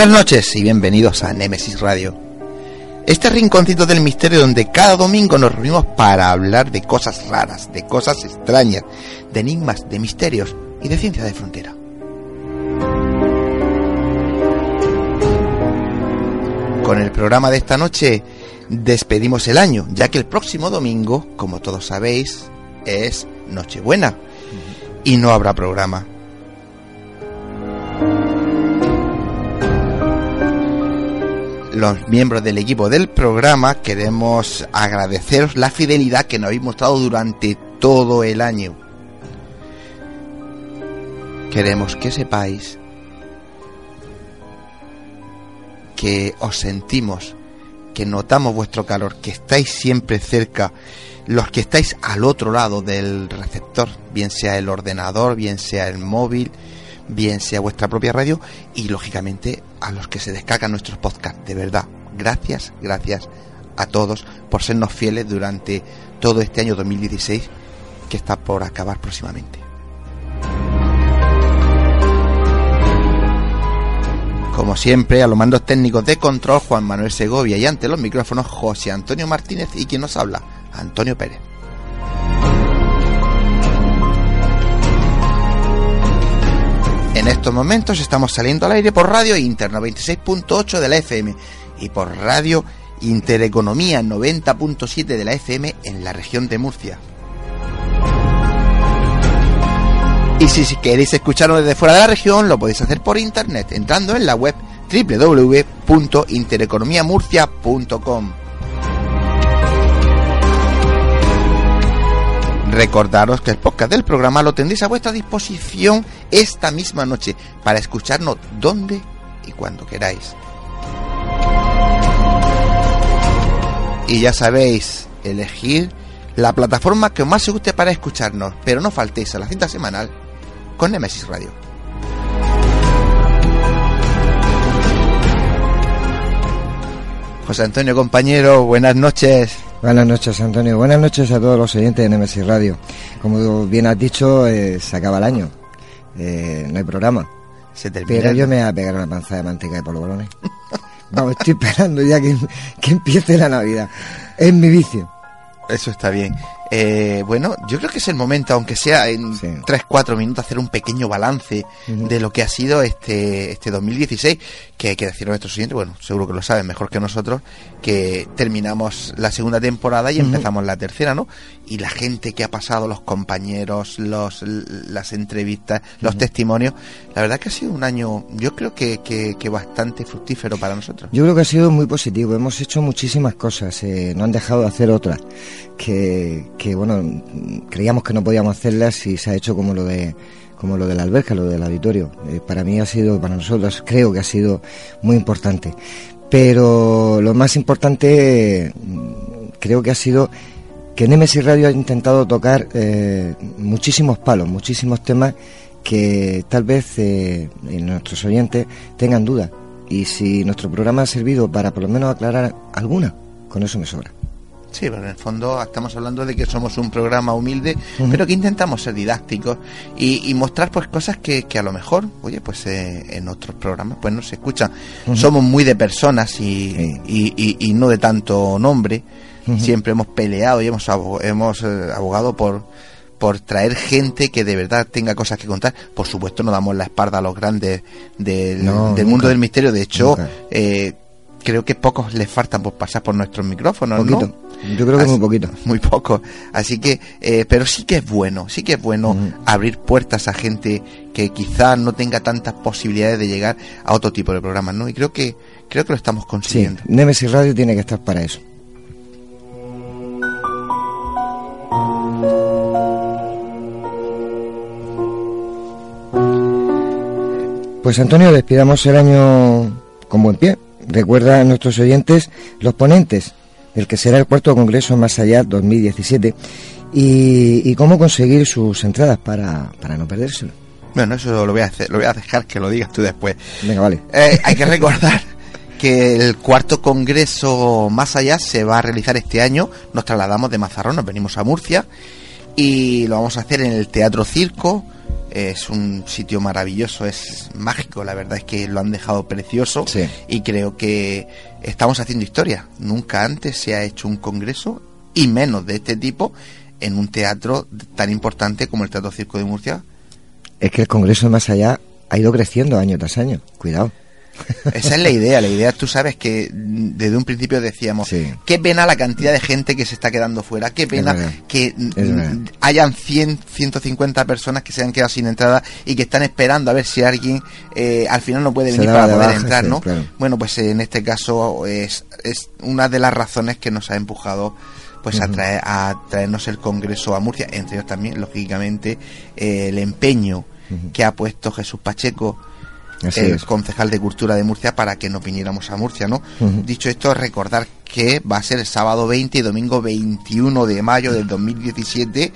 Buenas noches y bienvenidos a Nemesis Radio. Este rinconcito del misterio donde cada domingo nos reunimos para hablar de cosas raras, de cosas extrañas, de enigmas, de misterios y de ciencia de frontera. Con el programa de esta noche despedimos el año, ya que el próximo domingo, como todos sabéis, es Nochebuena y no habrá programa. Los miembros del equipo del programa queremos agradeceros la fidelidad que nos habéis mostrado durante todo el año. Queremos que sepáis que os sentimos, que notamos vuestro calor, que estáis siempre cerca, los que estáis al otro lado del receptor, bien sea el ordenador, bien sea el móvil, bien sea vuestra propia radio y lógicamente a los que se descargan nuestros podcasts. De verdad, gracias, gracias a todos por sernos fieles durante todo este año 2016 que está por acabar próximamente. Como siempre, a los mandos técnicos de control, Juan Manuel Segovia y ante los micrófonos, José Antonio Martínez y quien nos habla, Antonio Pérez. En estos momentos estamos saliendo al aire por Radio Inter 96.8 de la FM y por Radio Intereconomía 90.7 de la FM en la región de Murcia. Y si queréis escucharlo desde fuera de la región, lo podéis hacer por internet entrando en la web www.intereconomiamurcia.com. Recordaros que el podcast del programa lo tendréis a vuestra disposición esta misma noche para escucharnos donde y cuando queráis. Y ya sabéis, elegir la plataforma que más os guste para escucharnos, pero no faltéis a la cita semanal con Nemesis Radio. José Antonio, compañero, buenas noches. Buenas noches, Antonio. Buenas noches a todos los oyentes de Nemesis Radio. Como bien has dicho, eh, se acaba el año. Eh, no hay programa. Se termina. Pero yo me voy a pegar una panza de manteca de polvorones. Vamos, estoy esperando ya que, que empiece la Navidad. Es mi vicio. Eso está bien. Eh, bueno, yo creo que es el momento, aunque sea en Sí. 3-4 minutos, hacer un pequeño balance de lo que ha sido este, este 2016, que hay que decir a nuestros oyentes, bueno, seguro que lo saben mejor que nosotros, que terminamos la segunda temporada y empezamos la tercera, ¿no? Y la gente que ha pasado, los compañeros, los, las entrevistas, los testimonios, la verdad que ha sido un año, yo creo que, que, que bastante fructífero para nosotros. Yo creo que ha sido muy positivo. Hemos hecho muchísimas cosas. eh, no han dejado de hacer otras. Que, que, bueno, creíamos que no podíamos hacerlas y se ha hecho como lo de como lo de la alberca, lo del auditorio. Eh, para mí ha sido, para nosotros creo que ha sido muy importante. Pero lo más importante mm, creo que ha sido que Nemesis Radio ha intentado tocar eh, muchísimos palos, muchísimos temas que tal vez eh, nuestros oyentes tengan dudas. Y si nuestro programa ha servido para por lo menos aclarar alguna, con eso me sobra. Sí, pero en el fondo estamos hablando de que somos un programa humilde, pero que intentamos ser didácticos y, mostrar pues cosas que, a lo mejor, oye, pues eh, en otros programas pues no se escuchan. Somos muy de personas y, y, no de tanto nombre. Siempre hemos peleado y hemos, hemos eh, abogado por, por traer gente que de verdad tenga cosas que contar. Por supuesto, no damos la espalda a los grandes del, mundo del misterio. De hecho, eh, creo que pocos les faltan por pasar por nuestros micrófonos, ¿no? Yo creo que muy poquito. Muy poco. Así que, eh, pero sí que es bueno, sí que es bueno abrir puertas a gente que quizás no tenga tantas posibilidades de llegar a otro tipo de programas, ¿no? Y creo que, creo que lo estamos consiguiendo. Sí, Nemesis Radio tiene que estar para eso. Pues Antonio, despidamos el año con buen pie. Recuerda a nuestros oyentes los ponentes del que será el cuarto Congreso Más Allá 2017 y, cómo conseguir sus entradas para, no perdérselo. Bueno, eso lo voy a hacer, lo voy a dejar que lo digas tú después. Venga, vale. Eh, hay que recordar que el cuarto Congreso Más Allá se va a realizar este año. Nos trasladamos de Mazarrón, nos venimos a Murcia y lo vamos a hacer en el Teatro Circo es un sitio maravilloso, es mágico, la verdad es que lo han dejado precioso y creo que estamos haciendo historia. Nunca antes se ha hecho un congreso y menos de este tipo en un teatro tan importante como el Teatro Circo de Murcia. Es que el congreso más allá ha ido creciendo año tras año, cuidado. Esa es la idea. La idea, tú sabes que desde un principio decíamos, qué pena la cantidad de gente que se está quedando fuera, qué pena que hayan 100, 150 personas que se han quedado sin entrada y que están esperando a ver si alguien eh, al final no puede venir para poder entrar, ¿no? Bueno, pues en este caso es, es una de las razones que nos ha empujado pues a, traer, a traernos el Congreso a Murcia, entre ellos también, lógicamente, eh, el empeño que ha puesto Jesús Pacheco el concejal de Cultura de Murcia para que nos viniéramos a Murcia, ¿no? Dicho esto, recordar que va a ser el sábado 20 y domingo 21 de mayo del 2017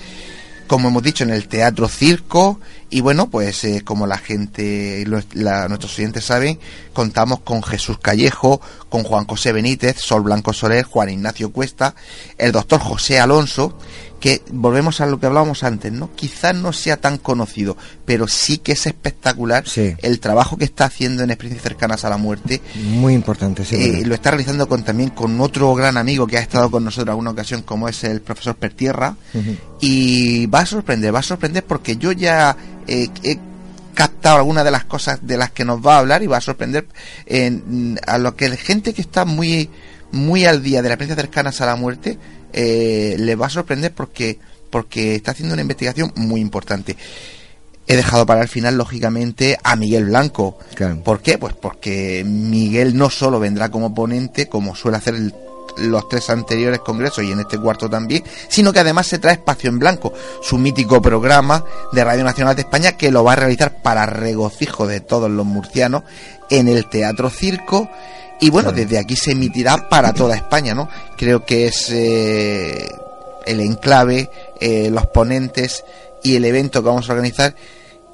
como hemos dicho, en el Teatro Circo. Y bueno, pues eh, como la gente, nuestros oyentes saben, contamos con Jesús Callejo, con Juan José Benítez, Sol Blanco Soler, Juan Ignacio Cuesta, el doctor José Alonso, que volvemos a lo que hablábamos antes, ¿no? Quizás no sea tan conocido, pero sí que es espectacular el trabajo que está haciendo en experiencias cercanas a la muerte. Muy importante, sí. Eh, lo está realizando con, también con otro gran amigo que ha estado con nosotros en alguna ocasión, como es el profesor Pertierra, y va a sorprender, va a sorprender porque yo ya eh, he captado algunas de las cosas de las que nos va a hablar y va a sorprender a lo que la gente que está muy muy al día de las experiencias cercanas a la muerte eh, le va a sorprender porque, porque está haciendo una investigación muy importante. He dejado para el final, lógicamente, a Miguel Blanco. ¿Por qué? Pues porque Miguel no solo vendrá como ponente, como suele hacer los tres anteriores congresos y en este cuarto también, sino que además se trae Espacio en Blanco, su mítico programa de Radio Nacional de España que lo va a realizar para regocijo de todos los murcianos en el Teatro Circo y bueno, desde aquí se emitirá para toda España, ¿no? Creo que es eh, el enclave, eh, los ponentes y el evento que vamos a organizar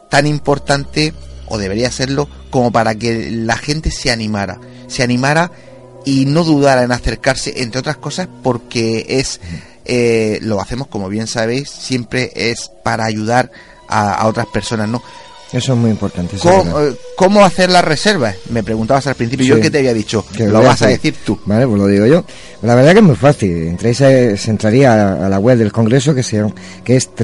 tan importante, o debería serlo, como para que la gente se animara. Se animara y no dudara en acercarse, entre otras cosas, porque es, eh, lo hacemos, como bien sabéis, siempre es para ayudar a, a otras personas, ¿no? Eso es muy importante. Eh, ¿Cómo, hacer las reservas? Me preguntabas al principio, yo que te había dicho, que lo vas a decir tú. Vale, pues lo digo yo. La verdad que es muy fácil. Entréis se entraría a, la web del Congreso, que, sea, que es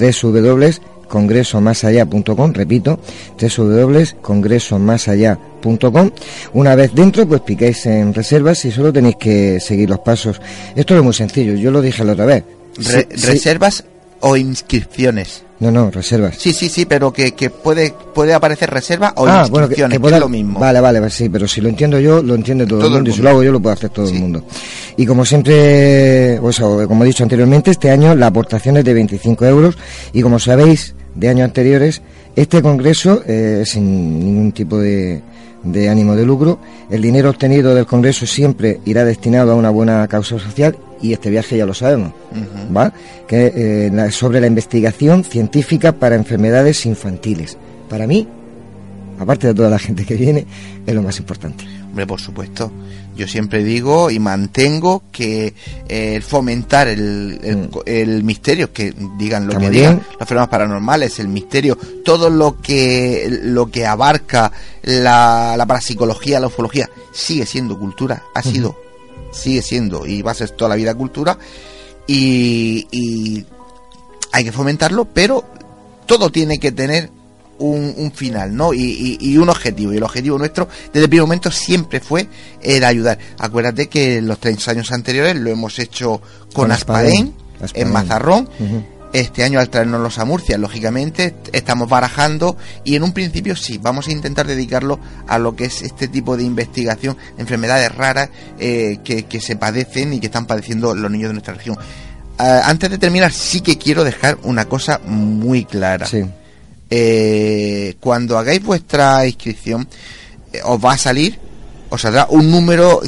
www.congresomasallá.com, repito, www.congresomasallá.com. Una vez dentro, pues picáis en reservas y solo tenéis que seguir los pasos. Esto es muy sencillo, yo lo dije la otra vez. reservas o inscripciones. No, no, reservas. Sí, sí, sí, pero que, que puede, puede aparecer reserva o ah, inscripciones, bueno, que, es lo mismo. Vale, vale, sí, pero si lo entiendo yo, lo entiende todo, el mundo, y si lo hago yo, lo puede hacer todo el mundo. Y como siempre, pues, como he dicho anteriormente, este año la aportación es de 25 euros y como sabéis, de años anteriores, este congreso, eh, sin ningún tipo de, de ánimo de lucro, el dinero obtenido del congreso siempre irá destinado a una buena causa social y este viaje ya lo sabemos, ¿va? Que eh, sobre la investigación científica para enfermedades infantiles. Para mí, aparte de toda la gente que viene, es lo más importante. Hombre, por supuesto. Yo siempre digo y mantengo que eh, fomentar el, Mm. el, misterio, que digan lo Está que digan, bien. los fenómenos paranormales, el misterio, todo lo que lo que abarca la, la parapsicología, la ufología, sigue siendo cultura, ha sido, sigue siendo y va a ser toda la vida cultura y, y hay que fomentarlo, pero todo tiene que tener un, un final, ¿no? Y, y- y un objetivo. Y el objetivo nuestro, desde el primer momento, siempre fue el ayudar. Acuérdate que los 30 años anteriores lo hemos hecho con, Con Aspadén, Aspadén. Aspadén. en Mazarrón. Este año al traernos a Murcia, lógicamente, estamos barajando y en un principio sí, vamos a intentar dedicarlo a lo que es este tipo de investigación, enfermedades raras eh, que, que se padecen y que están padeciendo los niños de nuestra región. Ah, antes de terminar, sí que quiero dejar una cosa muy clara. Sí. Eh, cuando hagáis vuestra inscripción, eh, os va a salir, os saldrá un número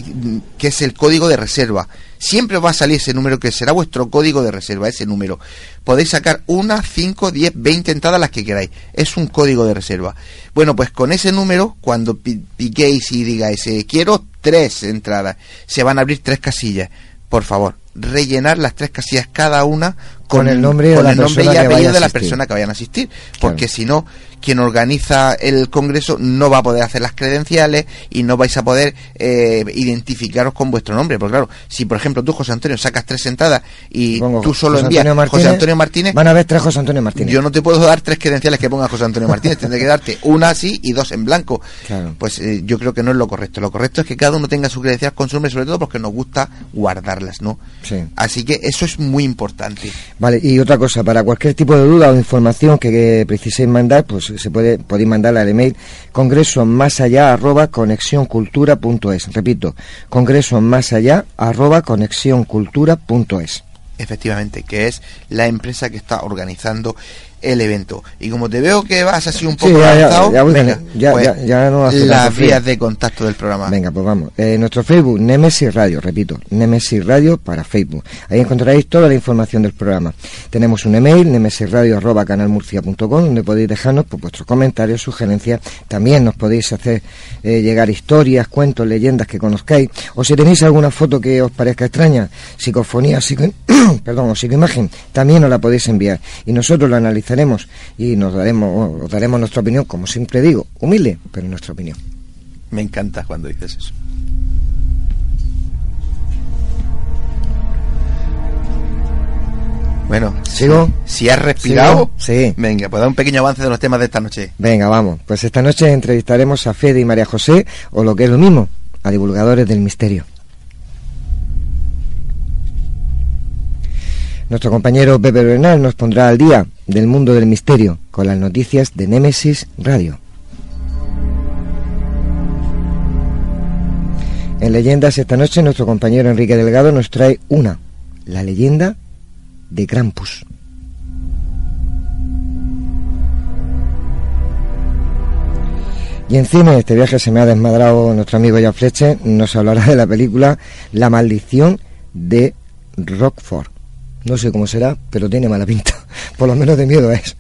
que es el código de reserva. Siempre va a salir ese número que será vuestro código de reserva, ese número. Podéis sacar una, 5, 10, 20 entradas las que queráis. Es un código de reserva. Bueno, pues con ese número, cuando pi- piquéis y digáis, eh, quiero tres entradas, se van a abrir tres casillas. Por favor, rellenar las tres casillas cada una con, Con el nombre con el nombre y apellido de la persona que vayan a asistir. Porque si no, quien organiza el congreso no va a poder hacer las credenciales y no vais a poder eh, identificaros con vuestro nombre. Porque claro, si por ejemplo tú, José Antonio, sacas tres entradas y Pongo tú solo José envías Antonio Martínez, José Antonio Martínez, Van a ver tres José Antonio Martínez. yo no te puedo dar tres credenciales que ponga José Antonio Martínez. Tendré que darte una así y dos en blanco. Claro. Pues eh, yo creo que no es lo correcto. Lo correcto es que cada uno tenga su credencial con su nombre, sobre todo porque nos gusta guardarlas, ¿no? Sí. Así que eso es muy importante. Vale, y otra cosa, para cualquier tipo de duda o información que, preciséis mandar, pues se puede, podéis mandarla al email congreso más allá arroba conexioncultura.es. Repito, congreso más allá arroba conexioncultura.es. Efectivamente, que es la empresa que está organizando el evento. Y como te veo que vas así un Sí, poco ya, avanzado, ya venga, ya- pues, ya- ya no hace tanto las vías de contacto del programa. Venga, pues vamos. Eh, nuestro Facebook, Nemesis Radio, repito, Nemesis Radio para Facebook. Ahí encontraréis toda la información del programa. Tenemos un email, nemesisradio.canalmurcia.com, donde podéis dejarnos pues, vuestros comentarios, sugerencias. También nos podéis hacer eh, llegar historias, cuentos, leyendas que conozcáis. O si tenéis alguna foto que os parezca extraña, psicofonía, psico... perdón, o psicoimagen, también nos la podéis enviar. Y nosotros la analizaremos y nos daremos, os daremos nuestra opinión, como siempre digo, humilde, pero nuestra opinión. Me encanta cuando dices eso. Bueno, ¿Sigo? Si, si has respirado, ¿Sigo? Sí. venga, pues da un pequeño avance de los temas de esta noche. Venga, vamos. Pues esta noche entrevistaremos a Fede y María José, o lo que es lo mismo, a divulgadores del misterio. Nuestro compañero Pepe Bernal nos pondrá al día del mundo del misterio con las noticias de Némesis Radio. En leyendas esta noche nuestro compañero Enrique Delgado nos trae una, la leyenda de Krampus. Y en cine, este viaje se me ha desmadrado nuestro amigo Jan Fletcher, nos hablará de la película La maldición de Rockford. No sé cómo será, pero tiene mala pinta. Por lo menos de miedo es.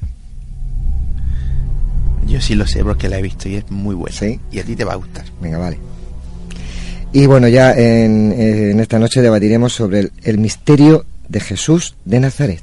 Yo sí lo sé porque la he visto y es muy buena. ¿Sí? Y a ti te va a gustar. Venga, vale. Y bueno, ya en, en esta noche debatiremos sobre el, el misterio de Jesús de Nazaret.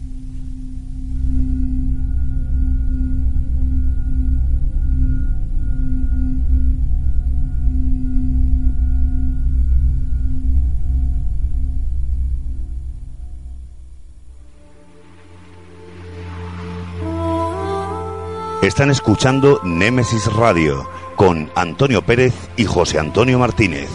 Están escuchando Némesis Radio con Antonio Pérez y José Antonio Martínez.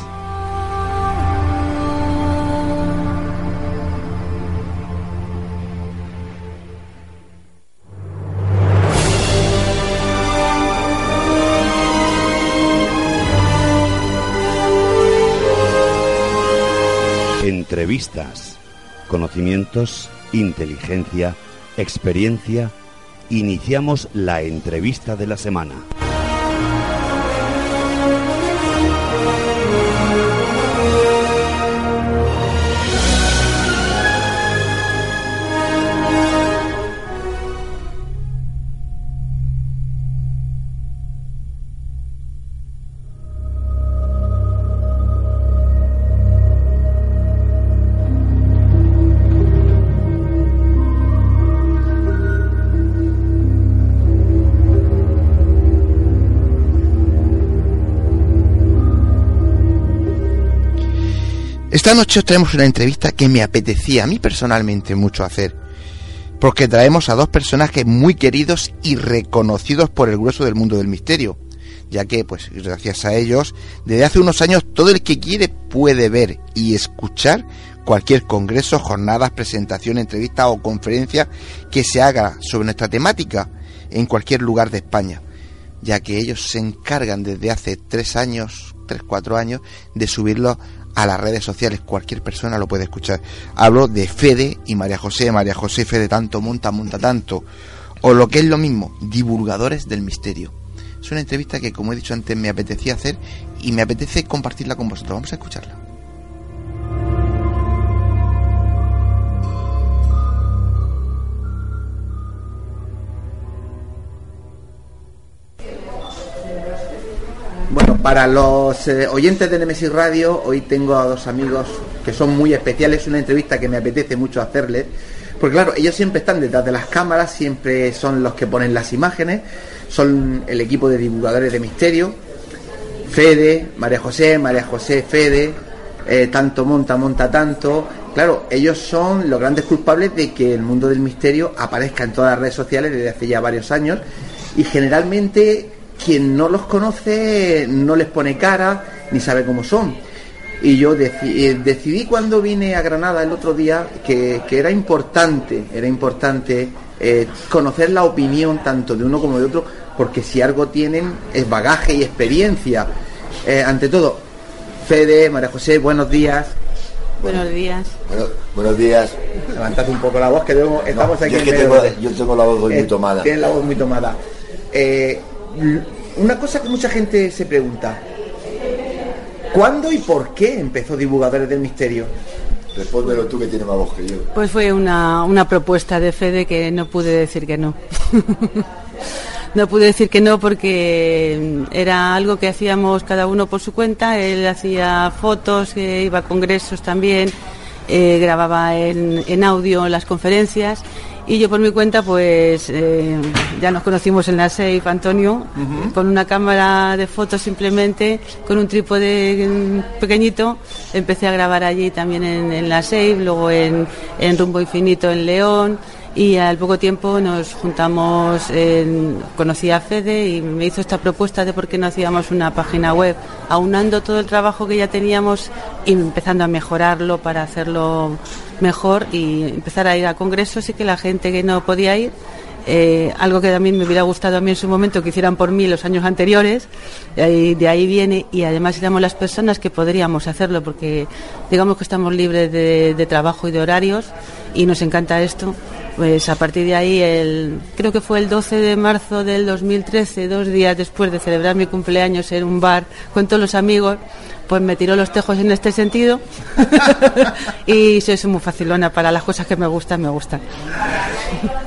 Entrevistas, conocimientos, inteligencia, experiencia, Iniciamos la entrevista de la semana. Esta noche os traemos una entrevista que me apetecía a mí personalmente mucho hacer, porque traemos a dos personajes muy queridos y reconocidos por el grueso del mundo del misterio, ya que, pues, gracias a ellos, desde hace unos años todo el que quiere puede ver y escuchar cualquier congreso, jornadas, presentación, entrevista o conferencia que se haga sobre nuestra temática en cualquier lugar de España, ya que ellos se encargan desde hace tres años, tres, cuatro años, de subirlo a las redes sociales. Cualquier persona lo puede escuchar. Hablo de Fede y María José. María José Fede tanto monta, monta tanto. O lo que es lo mismo, divulgadores del misterio. Es una entrevista que, como he dicho antes, me apetecía hacer y me apetece compartirla con vosotros. Vamos a escucharla. Para los eh, oyentes de Nemesis Radio, hoy tengo a dos amigos que son muy especiales, una entrevista que me apetece mucho hacerles, porque claro, ellos siempre están detrás de las cámaras, siempre son los que ponen las imágenes, son el equipo de divulgadores de misterio, Fede, María José, María José, Fede, eh, tanto monta, monta tanto. Claro, ellos son los grandes culpables de que el mundo del misterio aparezca en todas las redes sociales desde hace ya varios años y generalmente quien no los conoce no les pone cara ni sabe cómo son. Y yo eh, decidí cuando vine a Granada el otro día que, era importante, era importante eh, conocer la opinión tanto de uno como de otro, porque si algo tienen es bagaje y experiencia. Eh, ante todo, Fede, María José, buenos días. Buenos días. buenos días. Levantad un poco la voz, que estamos aquí. Yo, tengo, yo tengo la voz muy tomada. Tienes la voz muy tomada. Eh, una cosa que mucha gente se pregunta, ¿cuándo y por qué empezó Divulgadores del Misterio? Respóndelo tú que tienes más voz que yo. Pues fue una, una propuesta de Fede que no pude decir que no. no pude decir que no porque era algo que hacíamos cada uno por su cuenta. Él hacía fotos, iba a congresos también, eh, grababa en, en audio las conferencias y yo por mi cuenta, pues eh, ya nos conocimos en la SAFE, Antonio, con una cámara de fotos simplemente, con un trípode pequeñito. Empecé a grabar allí también en, la SAFE, luego en, en Rumbo Infinito en León y al poco tiempo nos juntamos, conocí a Fede y me hizo esta propuesta de por qué no hacíamos una página web, aunando todo el trabajo que ya teníamos y empezando a mejorarlo para hacerlo mejor y empezar a ir a congresos y que la gente que no podía ir eh, algo que también me hubiera gustado a mí en su momento que hicieran por mí los años anteriores, de ahí viene y además éramos las personas que podríamos hacerlo porque digamos que estamos libres de trabajo y de horarios y nos encanta esto pues a partir de ahí, el, creo que fue el 12 de marzo del 2013, dos días después de celebrar mi cumpleaños en un bar con todos los amigos, pues me tiró los tejos en este sentido y soy muy facilona para las cosas que me gustan, me gustan.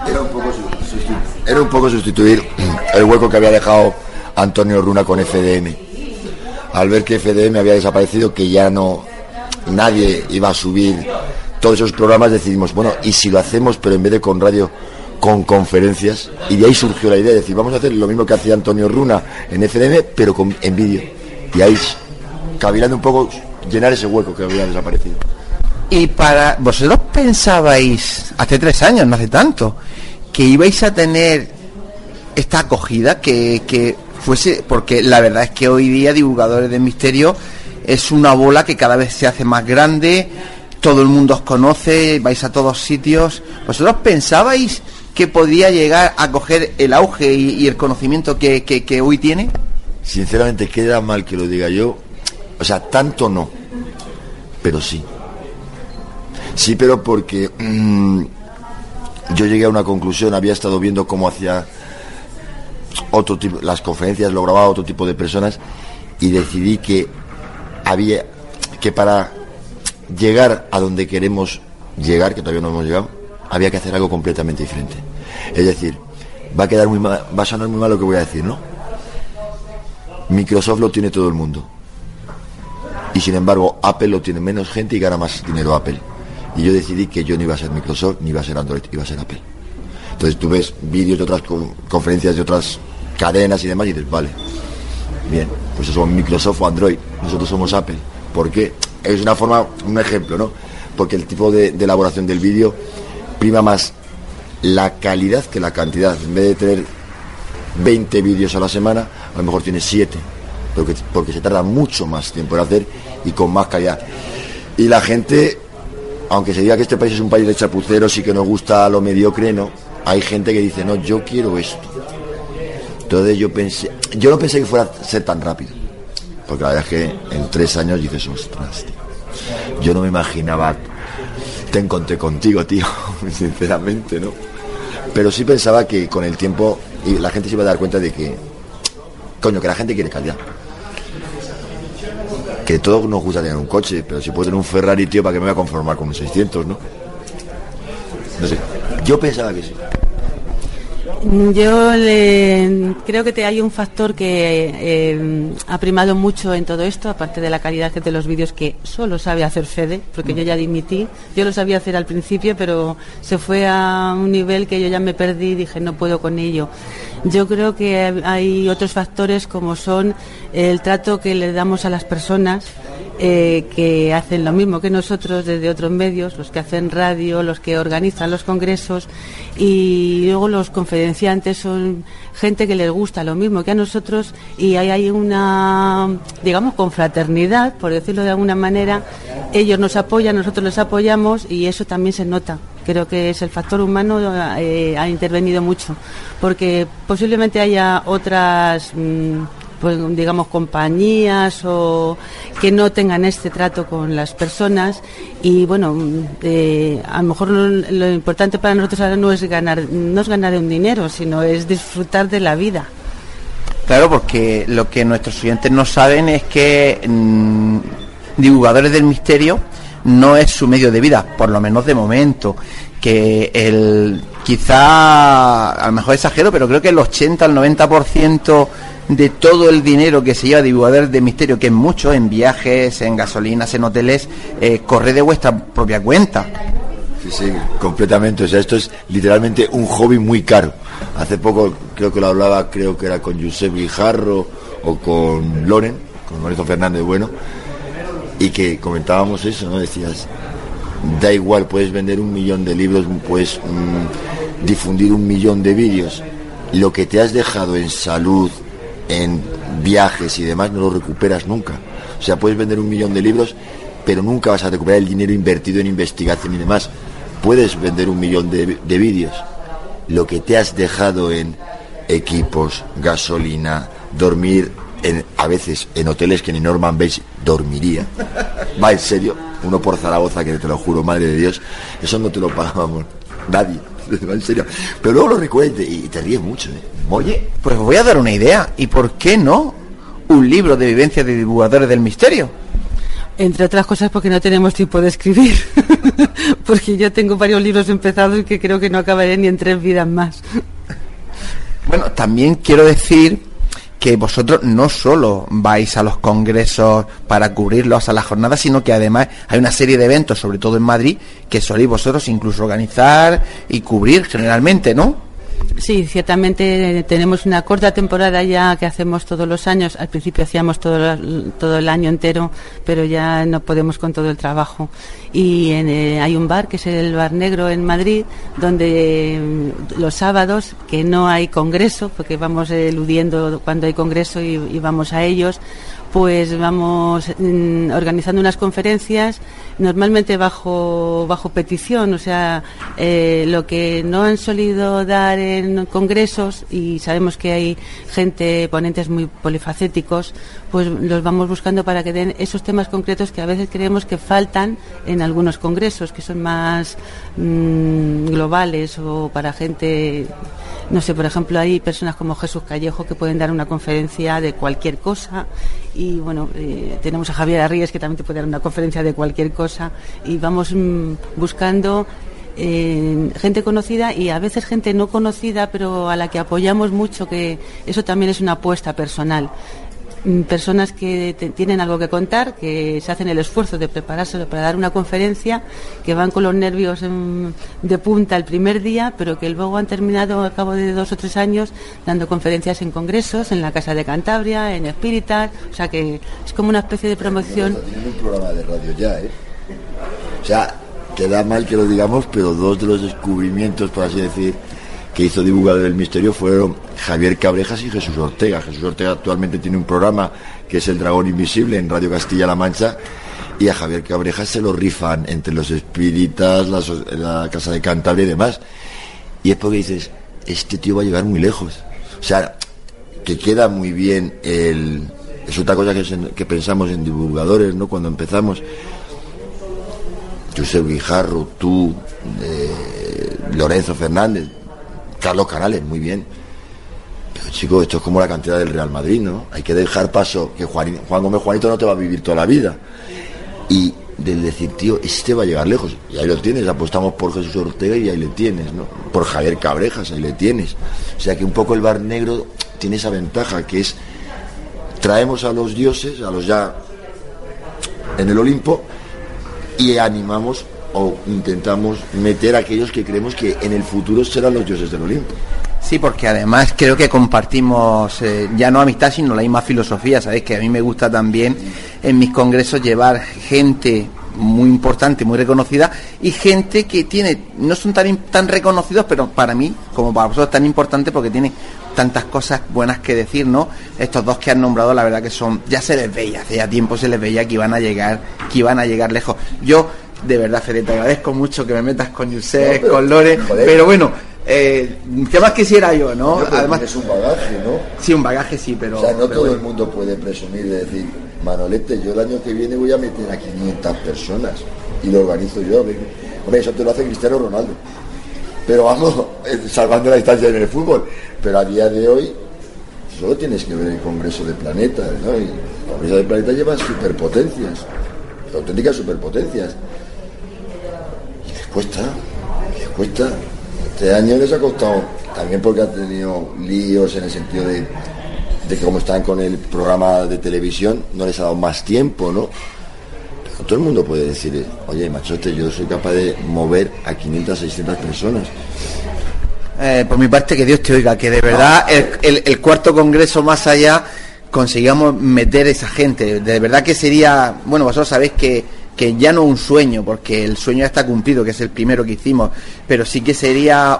Era un poco, era un poco sustituir el hueco que había dejado Antonio Runa con FDM. Al ver que FDM había desaparecido, que ya no nadie iba a subir todos esos programas decidimos, bueno, ¿y si lo hacemos, pero en vez de con radio, con conferencias? Y de ahí surgió la idea de decir, vamos a hacer lo mismo que hacía Antonio Runa en FDM, pero con, en vídeo. Y ahí, cavilando un poco, llenar ese hueco que había desaparecido. Y para vosotros pensabais, hace tres años, no hace tanto, que ibais a tener esta acogida, que, que fuese, porque la verdad es que hoy día Divulgadores de Misterio es una bola que cada vez se hace más grande, todo el mundo os conoce, vais a todos sitios. ¿Vosotros pensabais que podía llegar a coger el auge y, el conocimiento que, que, hoy tiene? Sinceramente, queda mal que lo diga yo. O sea, tanto no, pero sí. Sí, pero porque mm, yo llegué a una conclusión, había estado viendo cómo hacía otro tipo, las conferencias lo grababa otro tipo de personas y decidí que había que para llegar a donde queremos llegar, que todavía no hemos llegado, había que hacer algo completamente diferente. Es decir, va a quedar muy mal, va a sonar muy mal lo que voy a decir, ¿no? Microsoft lo tiene todo el mundo. Y sin embargo, Apple lo tiene menos gente y gana más dinero Apple. Y yo decidí que yo no iba a ser Microsoft ni iba a ser Android, iba a ser Apple. Entonces tú ves vídeos de otras conferencias de otras cadenas y demás y dices, vale, bien, pues eso somos Microsoft o Android, nosotros somos Apple. ¿Por qué? Es una forma, un ejemplo, ¿no? Porque el tipo de, elaboración del vídeo prima más la calidad que la cantidad. En vez de tener 20 vídeos a la semana, a lo mejor tiene 7, porque, porque se tarda mucho más tiempo en hacer y con más calidad. Y la gente, aunque se diga que este país es un país de chapuceros y que nos gusta lo mediocre, no, hay gente que dice, no, yo quiero esto. Entonces yo pensé, yo no pensé que fuera a ser tan rápido. Porque la verdad es que en tres años dices, ostras, tío. Yo no me imaginaba, te encontré contigo, tío, sinceramente, ¿no? Pero sí pensaba que con el tiempo y la gente se iba a dar cuenta de que, coño, que la gente quiere calidad. Que todos nos gusta tener un coche, pero si puedo tener un Ferrari, tío, ¿para qué me voy a conformar con un 600, no? No sé, yo pensaba que sí. Yo creo que te, hay un factor que eh, ha primado mucho en todo esto, aparte de la calidad de los vídeos que solo sabe hacer Fede, porque yo ya dimití. Yo lo sabía hacer al principio, pero se fue a un nivel que yo ya me perdí y dije no puedo con ello. Yo creo que hay otros factores como son el trato que le damos a las personas eh, que hacen lo mismo que nosotros desde otros medios, los que hacen radio, los que organizan los congresos y luego los conferenciantes son gente que les gusta lo mismo que a nosotros y hay una, digamos, confraternidad, por decirlo de alguna manera. Ellos nos apoyan, nosotros les apoyamos y eso también se nota. Creo que es el factor humano eh, ha intervenido mucho, porque posiblemente haya otras. Mm, pues, digamos, compañías o que no tengan este trato con las personas y bueno, eh, a lo mejor lo importante para nosotros ahora no es ganar, no es ganar un dinero, sino es disfrutar de la vida. Claro, porque lo que nuestros oyentes no saben es que mm, divulgadores del misterio no es su medio de vida, por lo menos de momento. Que el quizá, a lo mejor exagero, pero creo que el 80 al 90% de todo el dinero que se lleva divulgadores de misterio, que es mucho, en viajes, en gasolinas, en hoteles, eh, corre de vuestra propia cuenta. Sí, sí, completamente. O sea, esto es literalmente un hobby muy caro. Hace poco creo que lo hablaba, creo que era con Josep Guijarro o con Loren, con Lorenzo Fernández Bueno, y que comentábamos eso, ¿no? Decías, da igual, puedes vender un millón de libros, puedes mm, difundir un millón de vídeos. Lo que te has dejado en salud, en viajes y demás no lo recuperas nunca. O sea, puedes vender un millón de libros, pero nunca vas a recuperar el dinero invertido en investigación y demás. Puedes vender un millón de, vídeos. Lo que te has dejado en equipos, gasolina, dormir en, a veces en hoteles que ni Norman Bates dormiría. Va en serio, uno por Zaragoza que te lo juro, madre de Dios, eso no te lo pagábamos nadie. en serio. Pero luego lo recuerdes y te ríes mucho. ¿eh? Oye, pues voy a dar una idea. ¿Y por qué no un libro de vivencias de divulgadores del misterio? Entre otras cosas porque no tenemos tiempo de escribir. porque yo tengo varios libros empezados y que creo que no acabaré ni en tres vidas más. bueno, también quiero decir que vosotros no solo vais a los congresos para cubrirlos a la jornada, sino que además hay una serie de eventos, sobre todo en Madrid, que soléis vosotros incluso organizar y cubrir generalmente, ¿no? Sí, ciertamente tenemos una corta temporada ya que hacemos todos los años. Al principio hacíamos todo, el año entero, pero ya no podemos con todo el trabajo. Y eh, hay un bar, que es el Bar Negro en Madrid, donde mm, los sábados, que no hay congreso, porque vamos eludiendo cuando hay congreso y, vamos a ellos, pues vamos mm, organizando unas conferencias normalmente bajo bajo petición, o sea, eh, lo que no han solido dar en congresos y sabemos que hay gente ponentes muy polifacéticos, pues los vamos buscando para que den esos temas concretos que a veces creemos que faltan en algunos congresos que son más mm, globales o para gente no sé, por ejemplo, hay personas como Jesús Callejo que pueden dar una conferencia de cualquier cosa y bueno, eh, tenemos a Javier Arríes que también te puede dar una conferencia de cualquier cosa y vamos mm, buscando eh, gente conocida y a veces gente no conocida, pero a la que apoyamos mucho, que eso también es una apuesta personal. Mm, personas que tienen algo que contar, que se hacen el esfuerzo de prepararse para dar una conferencia, que van con los nervios de punta el primer día, pero que luego han terminado a cabo de dos o tres años dando conferencias en congresos, en la Casa de Cantabria, en Espíritas, o sea que es como una especie de promoción. un programa de radio ya, ¿eh? O sea, queda mal que lo digamos, pero dos de los descubrimientos, por así decir, que hizo divulgador del misterio fueron Javier Cabrejas y Jesús Ortega. Jesús Ortega actualmente tiene un programa que es El Dragón Invisible en Radio Castilla-La Mancha y a Javier Cabrejas se lo rifan entre los espíritas, la, Casa de Cantabria y demás. Y es porque dices, este tío va a llegar muy lejos. O sea, que queda muy bien el... Es otra cosa que, pensamos en divulgadores, ¿no? Cuando empezamos. José Guijarro, tú, eh, Lorenzo Fernández, Carlos Canales, muy bien. Pero chicos, esto es como la cantidad del Real Madrid, ¿no? Hay que dejar paso, que Juan, Juan Gómez Juanito no te va a vivir toda la vida. Y del decir, tío, este va a llegar lejos. Y ahí lo tienes, apostamos por Jesús Ortega y ahí le tienes, ¿no? Por Javier Cabrejas, ahí le tienes. O sea que un poco el bar negro tiene esa ventaja, que es traemos a los dioses, a los ya en el Olimpo, y animamos o intentamos meter a aquellos que creemos que en el futuro serán los dioses del Olimpo. Sí, porque además creo que compartimos eh, ya no amistad, sino la misma filosofía. Sabéis que a mí me gusta también en mis congresos llevar gente muy importante, muy reconocida, y gente que tiene, no son tan, tan reconocidos, pero para mí, como para vosotros, tan importante porque tiene tantas cosas buenas que decir, ¿no? Estos dos que han nombrado, la verdad que son, ya se les veía, hace ya tiempo se les veía que iban a llegar, que iban a llegar lejos. Yo de verdad, Fede, te agradezco mucho que me metas con Yusef, con Lore, pero bueno, eh, ¿qué más quisiera yo, no? Además es un bagaje, ¿no? Sí, un bagaje sí, pero... O sea, no todo el mundo puede presumir de decir, Manolete, yo el año que viene voy a meter a 500 personas y lo organizo yo. Hombre, eso te lo hace Cristiano Ronaldo. Pero vamos, eh, salvando la distancia en el fútbol. Pero a día de hoy solo tienes que ver el Congreso de Planetas, ¿no? Y el Congreso de Planetas lleva superpotencias, auténticas superpotencias cuesta, les cuesta. Este año les ha costado, también porque ha tenido líos en el sentido de, de que como están con el programa de televisión, no les ha dado más tiempo, ¿no? Pero todo el mundo puede decir, oye, machote, yo soy capaz de mover a 500, 600 personas. Eh, por mi parte, que Dios te oiga, que de verdad el, el cuarto congreso más allá consigamos meter esa gente. De verdad que sería, bueno, vosotros sabéis que que ya no un sueño, porque el sueño ya está cumplido, que es el primero que hicimos, pero sí que sería,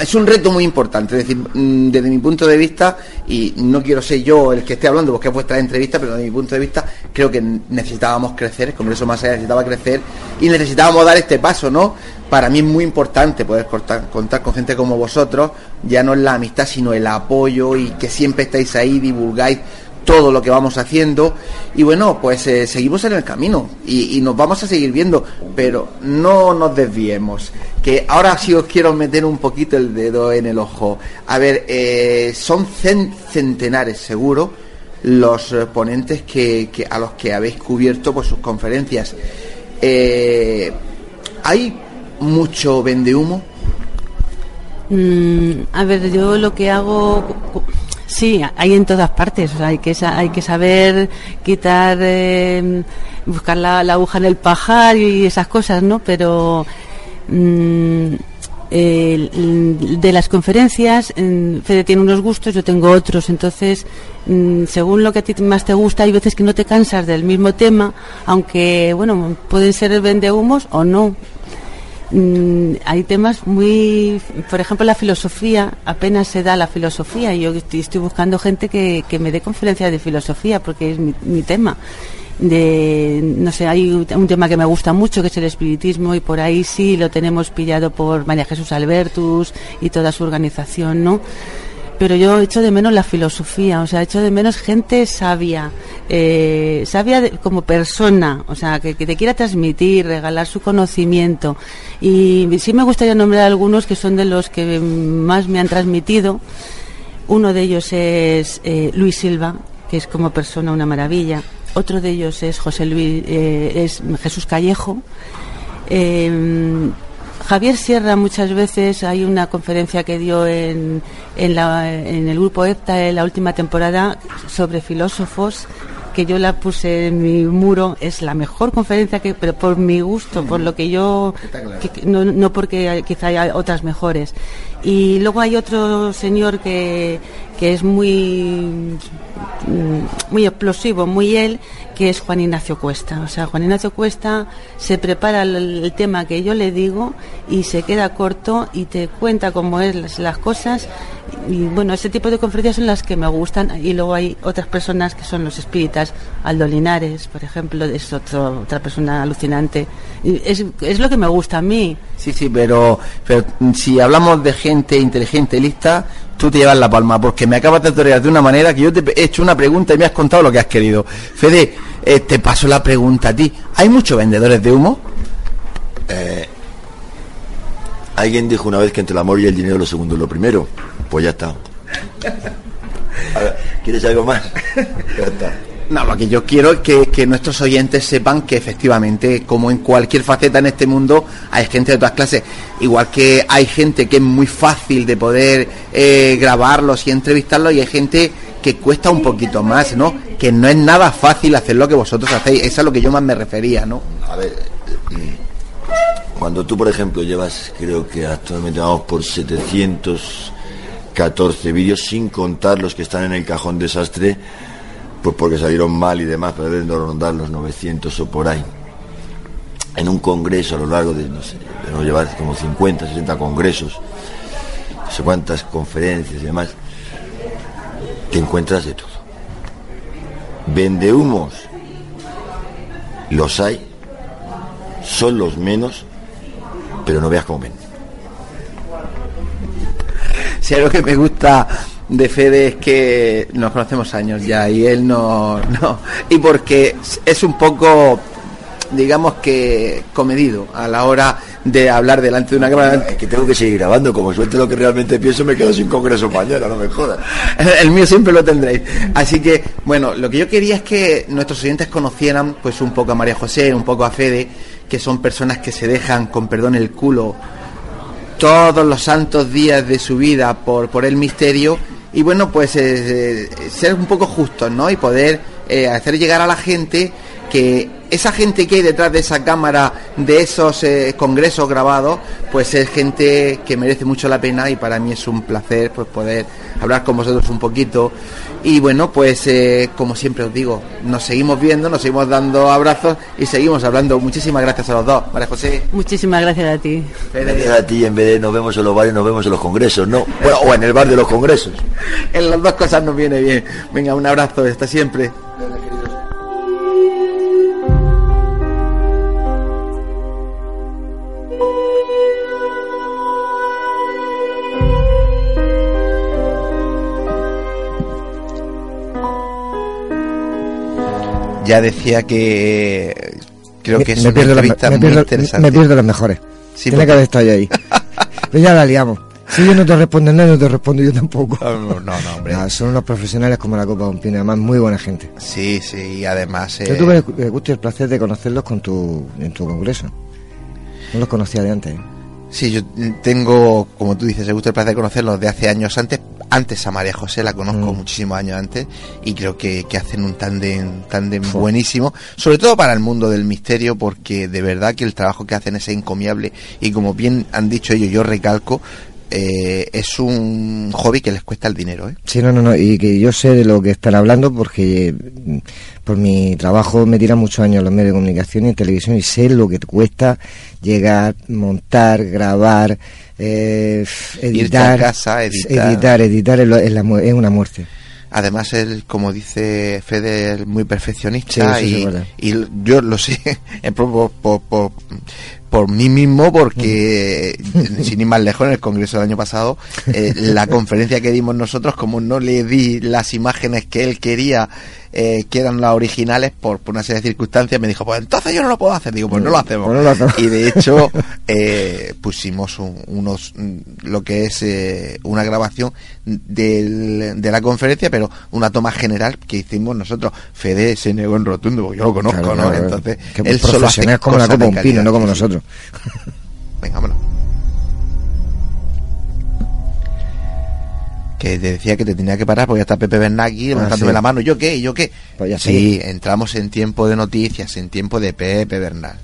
es un reto muy importante, es decir, mm, desde mi punto de vista, y no quiero ser yo el que esté hablando, porque es vuestra entrevista, pero desde mi punto de vista, creo que necesitábamos crecer, el Congreso Más Allá necesitaba crecer, y necesitábamos dar este paso, ¿no? Para mí es muy importante poder contar, contar con gente como vosotros, ya no es la amistad, sino el apoyo, y que siempre estáis ahí, divulgáis todo lo que vamos haciendo y bueno, pues eh, seguimos en el camino y, nos vamos a seguir viendo, pero no nos desviemos. Que ahora sí os quiero meter un poquito el dedo en el ojo. A ver, eh, son centenares seguro los eh, ponentes que, a los que habéis cubierto por sus conferencias. ¿Hay mucho vende humo? Mm, a ver, yo lo que hago Sí, hay en todas partes. hay, que, hay que saber quitar, eh, buscar la, aguja en el pajar y esas cosas, ¿no? Pero mm, de las conferencias, Fede tiene unos gustos, yo tengo otros. Entonces, mm, según lo que a ti más te gusta, hay veces que no te cansas del mismo tema, aunque, bueno, pueden ser vendehumos o no. Mm, hay temas muy, por ejemplo, la filosofía, apenas se da la filosofía. y Yo estoy, estoy buscando gente que, que me dé conferencias de filosofía porque es mi, mi tema de no sé hay un tema que me gusta mucho que es el espiritismo y por ahí sí lo tenemos pillado por María Jesús Albertus y toda su organización no pero yo echo de menos la filosofía, o sea, echo de menos gente sabia, eh, sabia como persona, o sea, que, te quiera transmitir, regalar su conocimiento. Y sí me gustaría nombrar algunos que son de los que más me han transmitido. Uno de ellos es eh, Luis Silva, que es como persona una maravilla. Otro de ellos es José Luis, eh, es Jesús Callejo. Javier Sierra muchas veces hay una conferencia que dio en, en, la, en el grupo EPTA en la última temporada sobre filósofos que yo la puse en mi muro. Es la mejor conferencia que pero por mi gusto por lo que yo no, no porque quizá haya otras mejores. Y luego hay otro señor que, que es muy muy explosivo muy él que es Juan Ignacio Cuesta. O sea, Juan Ignacio Cuesta se prepara el, tema que yo le digo y se queda corto y te cuenta cómo es las, cosas. Y bueno, ese tipo de conferencias son las que me gustan. Y luego hay otras personas que son los espíritas. Aldo Linares, por ejemplo, es otro, otra persona alucinante. Es, es lo que me gusta a mí. Sí, sí, pero, pero si hablamos de gente inteligente, lista, tú te llevas la palma, porque me acabas de torear de una manera que yo te he hecho una pregunta y me has contado lo que has querido. Fede, eh, te paso la pregunta a ti. ¿Hay muchos vendedores de humo? Eh, alguien dijo una vez que entre el amor y el dinero lo segundo es lo primero. Pues ya está. ¿Quieres algo más? ya está. No, lo que yo quiero es que, nuestros oyentes sepan que efectivamente, como en cualquier faceta en este mundo, hay gente de todas clases. Igual que hay gente que es muy fácil de poder eh, grabarlos y entrevistarlos, y hay gente que cuesta un poquito más, ¿no? Que no es nada fácil hacer lo que vosotros hacéis. Es a lo que yo más me refería, ¿no? A ver, mm, cuando tú, por ejemplo, llevas, creo que actualmente vamos por 714 vídeos, sin contar los que están en el cajón desastre pues porque salieron mal y demás, pero deben de rondar los 900 o por ahí. En un congreso a lo largo de, no sé, debemos llevar como 50, 60 congresos, no sé cuántas conferencias y demás, te encuentras de todo. Vende humos, los hay, son los menos, pero no veas cómo ven. Si algo que me gusta de Fede es que nos conocemos años ya y él no, no. Y porque es un poco, digamos que comedido a la hora de hablar delante de una cámara. Es que tengo que seguir grabando, como suelte lo que realmente pienso, me quedo sin congreso mañana, no me jodas. El mío siempre lo tendréis. Así que, bueno, lo que yo quería es que nuestros oyentes conocieran pues un poco a María José, un poco a Fede, que son personas que se dejan, con perdón, el culo todos los santos días de su vida por, por el misterio y bueno, pues eh, eh, ser un poco justos, ¿no? Y poder eh, hacer llegar a la gente que esa gente que hay detrás de esa cámara, de esos congresos grabados, pues es gente que merece mucho la pena y para mí es un placer pues poder hablar con vosotros un poquito. Y bueno, pues como siempre os digo, nos seguimos viendo, nos seguimos dando abrazos y seguimos hablando. Muchísimas gracias a los dos, María José. Muchísimas gracias a ti. Gracias a ti, en vez de nos vemos en los bares, nos vemos en los congresos, ¿no? o en el bar de los congresos. en las dos cosas nos viene bien. Venga, un abrazo, hasta siempre. Ya decía que creo que es me pierdo, entrevista me muy pierdo, interesante. me pierdo las mejores. Sí, Tiene porque- que haber estado ahí. Pero ya la liamos. Si yo no te respondo nada, no te respondo yo tampoco. No, no, no, hombre. Son unos profesionales como la Copa de un Pino, además muy buena gente. Sí, sí, y además... eh, Yo tuve el, el gusto y el placer de conocerlos con tu, en tu congreso. No los conocía de antes. ¿eh? Sí, yo tengo, como tú dices, el gusto y el placer de conocerlos de hace años antes. Antes a María José la conozco Mm. muchísimos años antes y creo que, que hacen un tándem, tándem buenísimo, sobre todo para el mundo del misterio, porque de verdad que el trabajo que hacen es encomiable y como bien han dicho ellos, yo recalco, eh, es un hobby que les cuesta el dinero. ¿eh? Sí, no, no, no, y que yo sé de lo que están hablando porque mm, por mi trabajo me tiran muchos años los medios de comunicación y en televisión y sé lo que te cuesta llegar, montar, grabar, eh, editar, casa, editar, editar, editar es, lo- es la mu- es una muerte. Además, él, como dice Fede, es muy perfeccionista Sí, y, yo lo sé por, por, por, por mí mismo, porque sin ir más lejos, en el Congreso del año pasado, eh, la conferencia que dimos nosotros, como no le di las imágenes que él quería, eh, que eran las originales, por, por una serie de circunstancias, me dijo, pues entonces yo no lo puedo hacer. Digo, pues no lo hacemos. Pues no hacemos. Y de hecho, eh, pusimos un- unos, mm, lo que es eh, una grabación del- de la conferencia, pero una toma general que hicimos nosotros. Fede se negó en rotundo, porque yo lo conozco, Claro, ¿no? claro. Entonces, él solo hace como la cosas copa de un pino, calidad. no como nosotros. Venga, vámonos. Que te decía que te tenía que parar porque ya está Pepe Bernal aquí levantándome sí. la mano. ¿Yo qué? ¿Y ¿Yo qué? Pues ya sí, entramos en tiempo de noticias, en tiempo de Pepe Bernal.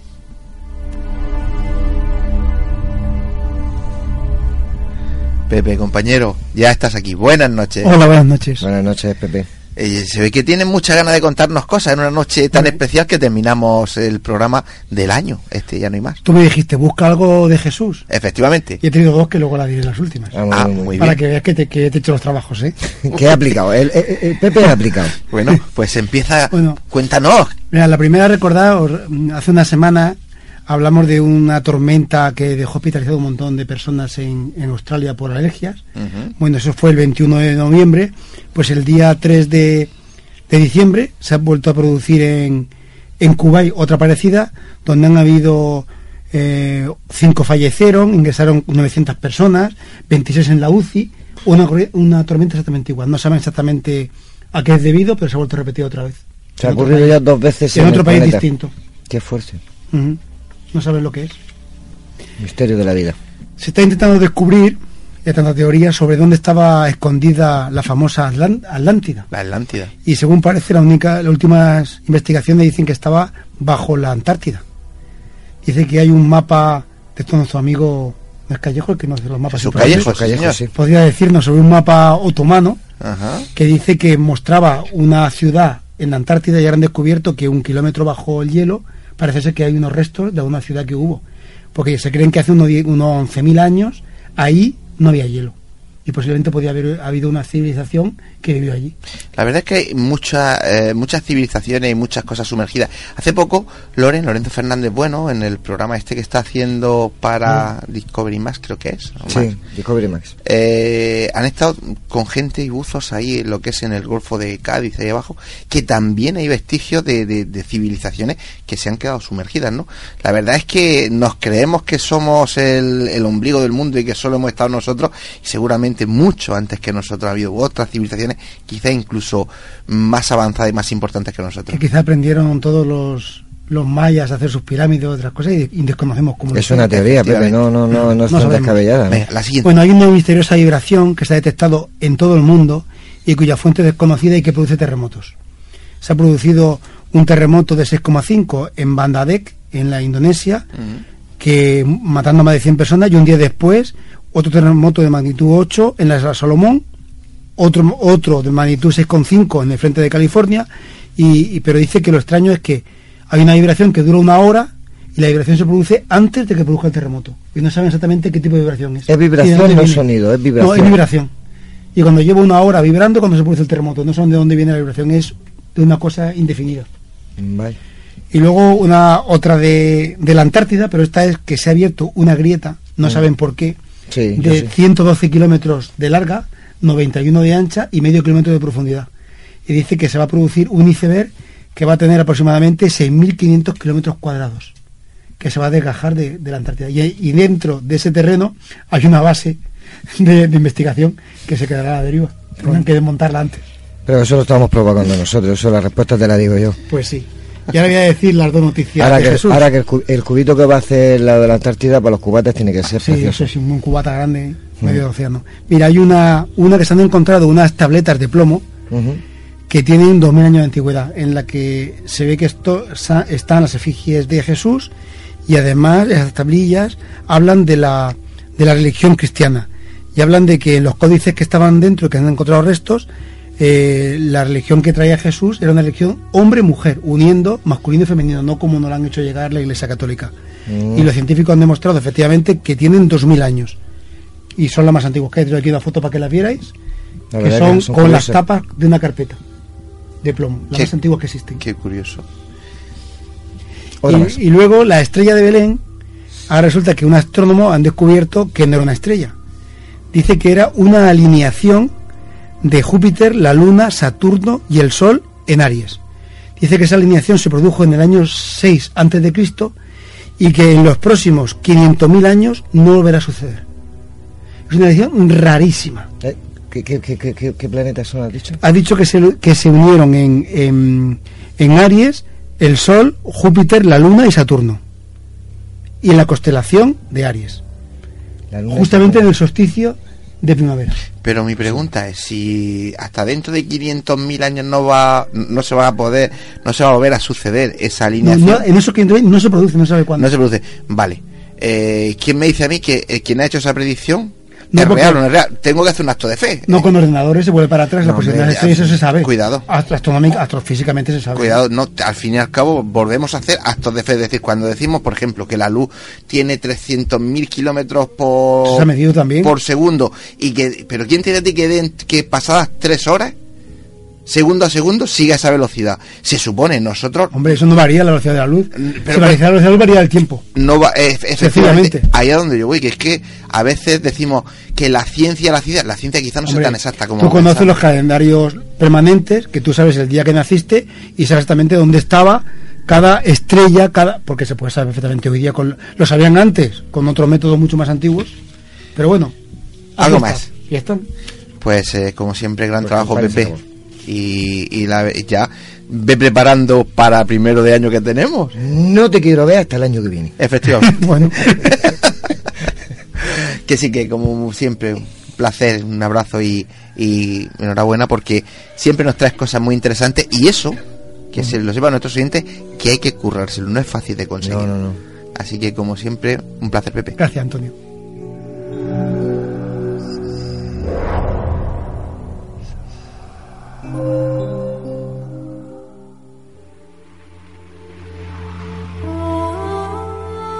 Pepe, compañero, ya estás aquí. Buenas noches. Hola, buenas noches. Buenas noches, Pepe. Eh, se ve que tienen muchas ganas de contarnos cosas en una noche tan especial que terminamos el programa del año. Este ya no hay más. Tú me dijiste, busca algo de Jesús. Efectivamente. Y he tenido dos que luego la diré las últimas. Ah, muy Ah, bien, muy para bien. que veas que te, que te he hecho los trabajos, ¿eh? ¿Qué ha aplicado? El, el- el Pepe ha aplicado. Bueno, pues empieza. Bueno. Cuéntanos. Mira, la primera, recordad, os- hace una semana hablamos de una tormenta que dejó hospitalizado un montón de personas en, en Australia por alergias. Bueno, eso fue el 21 de noviembre. Pues el día 3 de, de diciembre se ha vuelto a producir en, en Kuwait otra parecida, donde han habido eh, cinco fallecieron, ingresaron 900 personas, 26 en la UCI, una, tormenta exactamente igual. No saben exactamente a qué es debido, pero se ha vuelto a repetir otra vez. Se ha En otro ocurrido ya dos veces en otro el país planeta. distinto. Qué fuerte. No saben lo que es. Misterio de la vida. Se está intentando descubrir, hay tantas teorías, sobre dónde estaba escondida la famosa Atlántida. La Atlántida. Y según parece, la única, las últimas investigaciones dicen que estaba bajo la Antártida. Dice que hay un mapa de todo nuestro amigo ¿no es Callejo el que nos hace los mapas. Jesús importantes? Callejo, sí, Callejo, señor. sí. Podría decirnos sobre un mapa otomano Ajá. que dice que mostraba una ciudad en la Antártida y ahora han descubierto que un kilómetro bajo el hielo parece ser que hay unos restos de una ciudad que hubo. Porque se creen que hace unos, unos 11.000 años ahí no había hielo. Y posiblemente podía haber habido una civilización que vivió allí. La verdad es que hay mucha, eh, muchas civilizaciones y muchas cosas sumergidas. Hace poco, Loren, Lorenzo Fernández Bueno, en el programa este que está haciendo para Discovery Más, creo que es. Sí, Max, Discovery Max. eh, han estado con gente y buzos ahí en lo que es en el Golfo de Cádiz, ahí abajo, que también hay vestigios de, de- de civilizaciones que se han quedado sumergidas, ¿no? La verdad es que nos creemos que somos el, el ombligo del mundo y que solo hemos estado nosotros, y seguramente mucho antes que nosotros ha habido otras civilizaciones, quizá incluso más avanzadas y más importantes que nosotros. Que quizá aprendieron todos los, los mayas a hacer sus pirámides o otras cosas y, y desconocemos cómo Es una teoría, Pepe, no, no, no, no No es tan descabellada. ¿no? Venga, la siguiente. Bueno, hay una misteriosa vibración que se ha detectado en todo el mundo y cuya fuente es desconocida y que produce terremotos. Se ha producido un terremoto de 6,5 en Bandadek, en la Indonesia, que matando a más de 100 personas, y un día después otro terremoto de magnitud 8 en la isla Salomón, otro, otro de magnitud 6,5 en el frente de California, y, y- pero dice que lo extraño es que hay una vibración que dura una hora y la vibración se produce antes de que produzca el terremoto. Y no saben exactamente qué tipo de vibración es. Es vibración, no sonido, es No, vibración. es vibración. Y cuando llevo una hora vibrando, cuando se produce el terremoto, no saben de dónde viene la vibración, es de una cosa indefinida. Vale. Y luego una otra de, de la Antártida, pero esta es que se ha abierto una grieta, no saben por qué, Mm. Sí, de sí. 112 kilómetros de larga, 91 de ancha y medio kilómetro de profundidad. Y dice que se va a producir un iceberg que va a tener aproximadamente 6.500 kilómetros cuadrados, que se va a desgajar de, de la Antártida. Y, y dentro de ese terreno hay una base de, de investigación que se quedará a la deriva. Tendrán que desmontarla antes. Pero eso lo estamos provocando nosotros, eso la respuesta te la digo yo. Pues sí. Y ahora voy a decir las dos noticias Ahora de que, Jesús. ahora que el, el cubito que va a hacer la de la Antártida para los cubates tiene que ser Sí, precioso. eso es un cubata grande, medio de océano. Mira, hay una, una que se han encontrado unas tabletas de plomo que tienen 2000 años de antigüedad, en la que se ve que esto están las efigies de Jesús y además esas tablillas hablan de la, de la religión cristiana. y hablan de que los códices que estaban dentro, que han encontrado restos, eh, la religión que traía Jesús era una religión hombre-mujer, uniendo masculino y femenino, no como nos lo han hecho llegar la Iglesia Católica. Mm. Y los científicos han demostrado efectivamente que tienen 2.000 años. Y son las más antiguas que hay. Traigo aquí una foto para que las vierais, La que son, que son con las tapas de una carpeta de plomo, las Qué- más antiguas que existen. Qué curioso. Y, y luego la estrella de Belén, ahora resulta que un astrónomo han descubierto que no era una estrella. Dice que era una alineación de Júpiter, la Luna, Saturno y el Sol en Aries. Dice que esa alineación se produjo en el año 6 antes de Cristo y que en los próximos 500.000 años no volverá a suceder. Es una alineación rarísima. Eh, ¿Qué, qué, qué, qué- qué- qué planetas son, has dicho? Ha dicho que se, que se unieron en, en, en Aries el Sol, Júpiter, la Luna y Saturno. Y en la constelación de Aries. Justamente en el solsticio de primavera. Pero mi pregunta es si hasta dentro de 500.000 años no va no se va a poder no se va a volver a suceder esa No, alineación. no, en eso que no se produce, no sabe cuándo. No se produce. Vale. Eh, ¿Quién me dice a mí que eh, quien ha hecho esa predicción No, es real no es real? Tengo que hacer un acto de fe. No con ordenadores se vuelve para atrás, la No, posibilidad hombre, de eso se sabe. cuidado. Astrofísicamente se sabe. Cuidado, no, al fin y al cabo volvemos a hacer actos de fe. Es decir, cuando decimos, por ejemplo, que la luz tiene 300.000 kilómetros por, Se ha medido también. por segundo, y que, pero ¿quién te dice que, que pasadas tres horas, segundo a segundo, sigue a esa velocidad? Se supone, nosotros Hombre, eso no varía la velocidad de la luz. Mm, pero- si varía la velocidad de la luz, varía el tiempo. no va, eh, efectivamente, ahí a donde yo voy, que es que a veces decimos que la ciencia, la ciencia, la ciencia quizá no Hombre, sea tan exacta como tú conoces pensamos. los calendarios permanentes, que tú sabes el día que naciste y sabes exactamente dónde estaba cada estrella, cada porque se puede saber perfectamente hoy día, con, lo sabían antes, con otros métodos mucho más antiguos. Pero bueno, Algo aquí más. está. Y están. Pues eh, como siempre, gran Pues trabajo, Pepe. Y, y la, ya ve preparando para primero de año que tenemos. No te quiero ver hasta el año que viene. Efectivamente. Bueno, que sí que como siempre, un placer, un abrazo y, y enhorabuena porque siempre nos traes cosas muy interesantes y eso, que se lo sepan nuestros oyentes, que hay que currárselo, no es fácil de conseguir. No, no, no. Así que como siempre, un placer, Pepe. gracias, Antonio.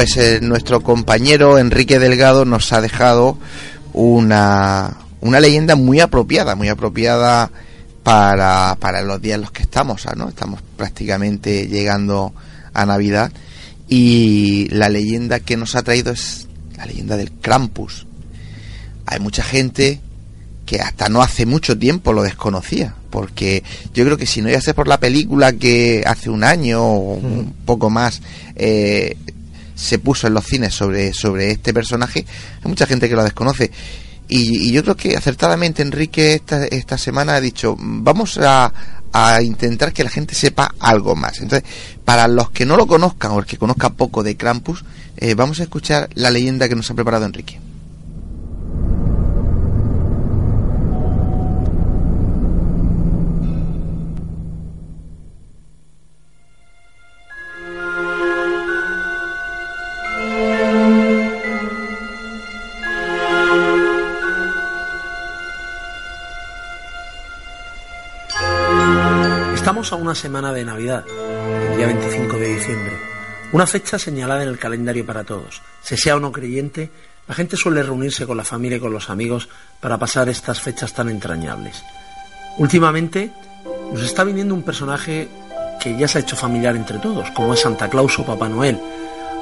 Pues eh, nuestro compañero Enrique Delgado nos ha dejado una, una leyenda muy apropiada, muy apropiada para, para los días en los que estamos, ¿no? Estamos prácticamente llegando a Navidad y la leyenda que nos ha traído es la leyenda del Krampus. Hay mucha gente que hasta no hace mucho tiempo lo desconocía, porque yo creo que si no iba a ser por la película que hace un año o un poco más eh, se puso en los cines sobre, sobre este personaje, hay mucha gente que lo desconoce. Y, y yo creo que acertadamente Enrique esta, esta semana ha dicho, vamos a, a intentar que la gente sepa algo más. Entonces, para los que no lo conozcan o el que conozca poco de Krampus, eh, vamos a escuchar la leyenda que nos ha preparado Enrique. Estamos a una semana de Navidad, el día 25 de diciembre, una fecha señalada en el calendario para todos. Se sea o no creyente, la gente suele reunirse con la familia y con los amigos para pasar estas fechas tan entrañables. Últimamente nos está viniendo un personaje que ya se ha hecho familiar entre todos, como es Santa Claus o Papá Noel,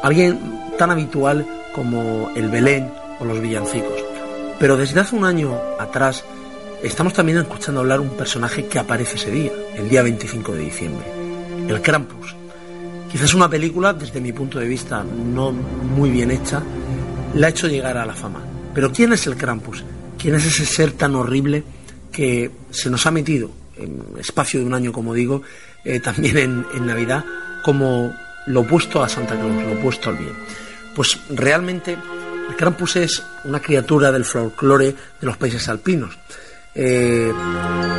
alguien tan habitual como el Belén o los villancicos. Pero desde hace un año atrás estamos también escuchando hablar un personaje que aparece ese día, el día 25 de diciembre, el Krampus. Quizás una película, desde mi punto de vista, no muy bien hecha, la ha hecho llegar a la fama. Pero ¿quién es el Krampus? ¿Quién es ese ser tan horrible que se nos ha metido en espacio de un año, como digo, eh, también en, en Navidad, como lo opuesto a Santa Claus, lo opuesto al bien? Pues realmente el Krampus es una criatura del folclore de los países alpinos. Eh,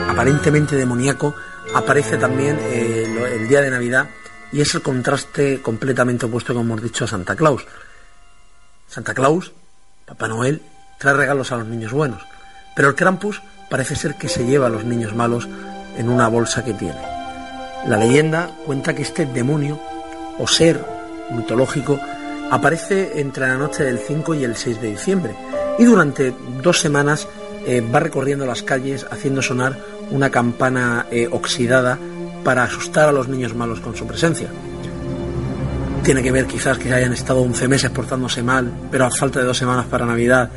aparentemente demoníaco, aparece también eh, el día de Navidad y es el contraste completamente opuesto, como hemos dicho, a Santa Claus. Santa Claus, Papá Noel, trae regalos a los niños buenos, pero el Krampus parece ser que se lleva a los niños malos en una bolsa que tiene. La leyenda cuenta que este demonio o ser mitológico aparece entre la noche del 5 y el 6 de diciembre y durante dos semanas eh, va recorriendo las calles haciendo sonar una campana eh, oxidada para asustar a los niños malos con su presencia. Tiene que ver quizás que hayan estado 11 meses portándose mal, pero a falta de dos semanas para Navidad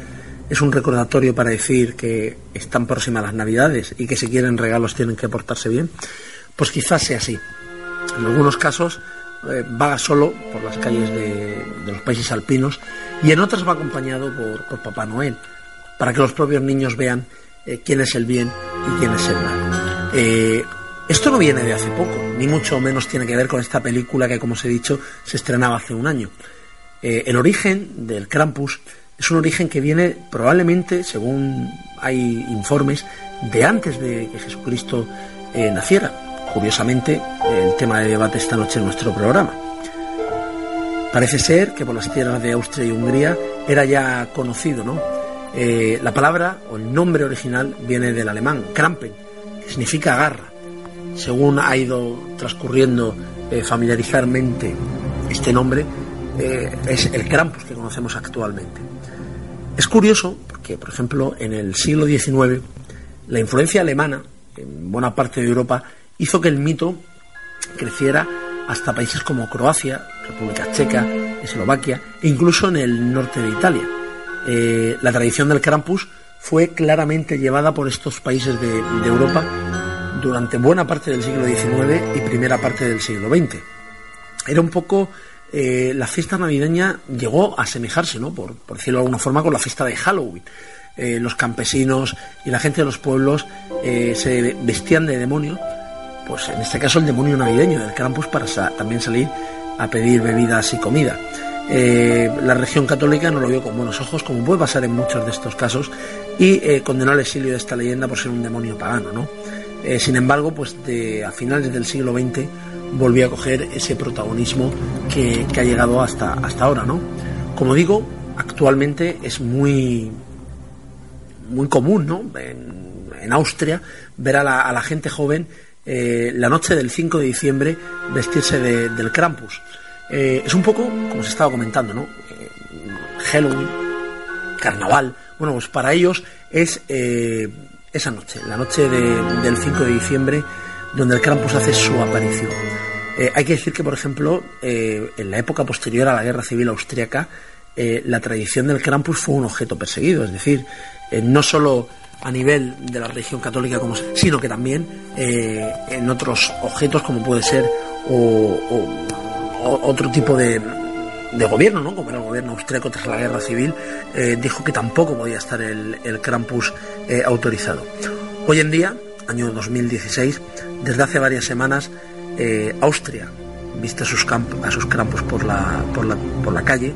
es un recordatorio para decir que están próximas las Navidades y que si quieren regalos tienen que portarse bien. Pues quizás sea así. En algunos casos eh, va solo por las calles de, los países alpinos y en otras va acompañado por Papá Noel, para que los propios niños vean eh, quién es el bien y quién es el mal. Eh, esto no viene de hace poco, ni mucho menos tiene que ver con esta película que, como os he dicho, se estrenaba hace un año. Eh, el origen del Krampus es un origen que viene probablemente, según hay informes, de antes de que Jesucristo naciera. Curiosamente, el tema de debate esta noche en nuestro programa. Parece ser que por las tierras de Austria y Hungría era ya conocido, ¿no? Eh, la palabra o el nombre original viene del alemán, Krampen, que significa garra. Según ha ido transcurriendo eh, familiarizarmente este nombre, eh, es el Krampus que conocemos actualmente. Es curioso porque, por ejemplo, en el siglo XIX, la influencia alemana en buena parte de Europa hizo que el mito creciera hasta países como Croacia, República Checa, Eslovaquia e incluso en el norte de Italia. Eh, la tradición del Krampus fue claramente llevada por estos países de, Europa durante buena parte del siglo XIX y primera parte del siglo XX. Era un poco eh, la fiesta navideña llegó a asemejarse, ¿no? Por, por decirlo de alguna forma, con la fiesta de Halloween. Eh, los campesinos y la gente de los pueblos se vestían de demonio, pues en este caso el demonio navideño del Krampus para sa- también salir a pedir bebidas y comida. Eh, la región católica no lo vio con buenos ojos, como puede pasar en muchos de estos casos, y eh, condenó al exilio de esta leyenda por ser un demonio pagano, ¿no? Eh, sin embargo, pues de, a finales del siglo XX volvió a coger ese protagonismo que, ha llegado hasta, hasta ahora, ¿no? Como digo, actualmente es muy, muy común, ¿no? En, Austria, ver a la, gente joven la noche del 5 de diciembre vestirse de- del Krampus. Eh, es un poco, como se estaba comentando, ¿no? Eh, Halloween, carnaval. Bueno, pues para ellos es eh, esa noche, la noche de- del 5 de diciembre, donde el Krampus hace su aparición. Hay que decir que, por ejemplo, en la época posterior a la Guerra Civil Austriaca, la tradición del Krampus fue un objeto perseguido, es decir, no solo a nivel de la religión católica, como, sino que también en otros objetos como puede ser otro tipo de, gobierno, ¿no? como era el gobierno austríaco tras la guerra civil, eh, dijo que tampoco podía estar el, el Krampus eh, autorizado. Hoy en día, año 2016, desde hace varias semanas, eh, Austria viste a sus, camp- a sus Krampus por la, por, la, por la calle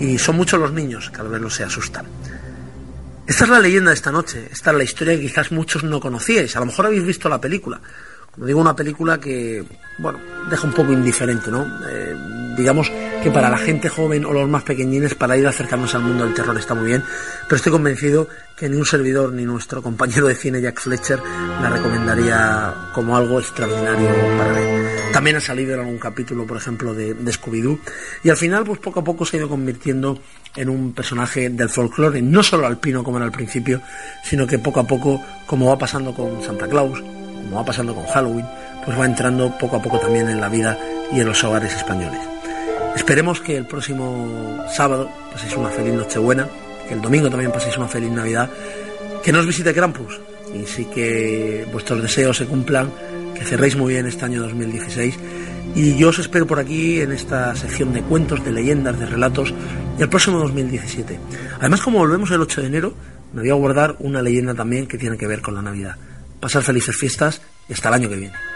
y son muchos los niños que al verlos se asustan. Esta es la leyenda de esta noche, esta es la historia que quizás muchos no conocíais, a lo mejor habéis visto la película. Digo, una película que, bueno, deja un poco indiferente, ¿no? Eh, digamos que para la gente joven o los más pequeñines, para ir acercándose al mundo del terror está muy bien, pero estoy convencido que ni un servidor ni nuestro compañero de cine Jack Fletcher la recomendaría como algo extraordinario para ver. También ha salido en algún capítulo, por ejemplo, de, de Scooby-Doo, y al final, pues poco a poco se ha ido convirtiendo en un personaje del folclore, no solo alpino como era al principio, sino que poco a poco, como va pasando con Santa Claus, como va pasando con Halloween, pues va entrando poco a poco también en la vida y en los hogares españoles. Esperemos que el próximo sábado paséis una feliz Nochebuena, que el domingo también paséis una feliz Navidad, que nos visite Krampus y sí que vuestros deseos se cumplan, que cerréis muy bien este año 2016 y yo os espero por aquí en esta sección de cuentos, de leyendas, de relatos del próximo 2017. Además, como volvemos el 8 de enero, me voy a guardar una leyenda también que tiene que ver con la Navidad. Pasar felices fiestas y hasta el año que viene.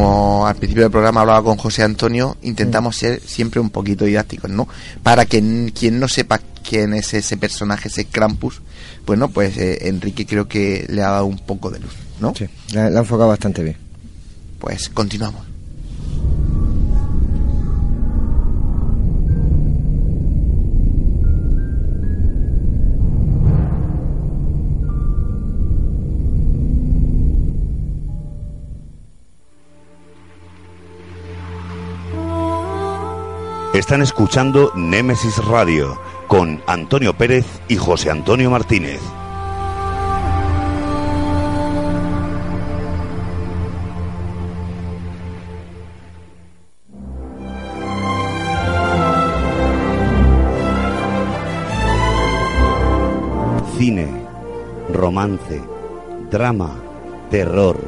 Como al principio del programa hablaba con José Antonio, intentamos ser siempre un poquito didácticos, ¿no? Para que quien no sepa quién es ese personaje, ese Krampus, bueno, pues eh, Enrique creo que le ha dado un poco de luz, ¿no? Sí, le ha enfocado bastante bien. Pues continuamos. Están escuchando Némesis Radio con Antonio Pérez y José Antonio Martínez. Cine, romance, drama, terror,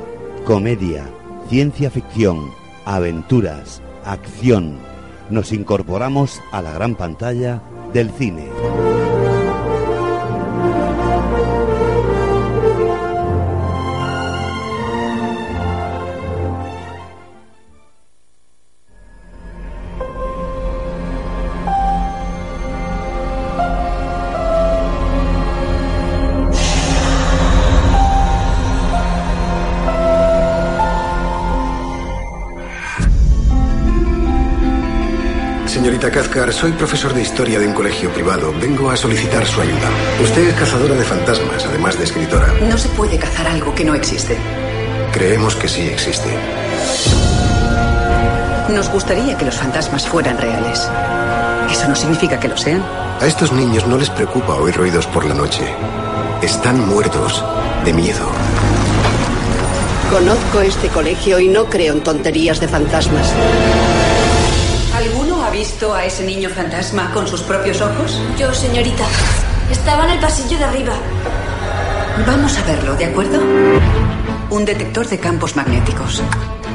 comedia, ciencia ficción, aventuras, acción nos incorporamos a la gran pantalla del cine. Kazkar, soy profesor de historia de un colegio privado. Vengo a solicitar su ayuda. Usted es cazadora de fantasmas, además de escritora. No se puede cazar algo que no existe. Creemos que sí existe. Nos gustaría que los fantasmas fueran reales. Eso no significa que lo sean. A estos niños no les preocupa oír ruidos por la noche. Están muertos de miedo. Conozco este colegio y no creo en tonterías de fantasmas visto a ese niño fantasma con sus propios ojos? Yo, señorita. Estaba en el pasillo de arriba. Vamos a verlo, ¿de acuerdo? Un detector de campos magnéticos.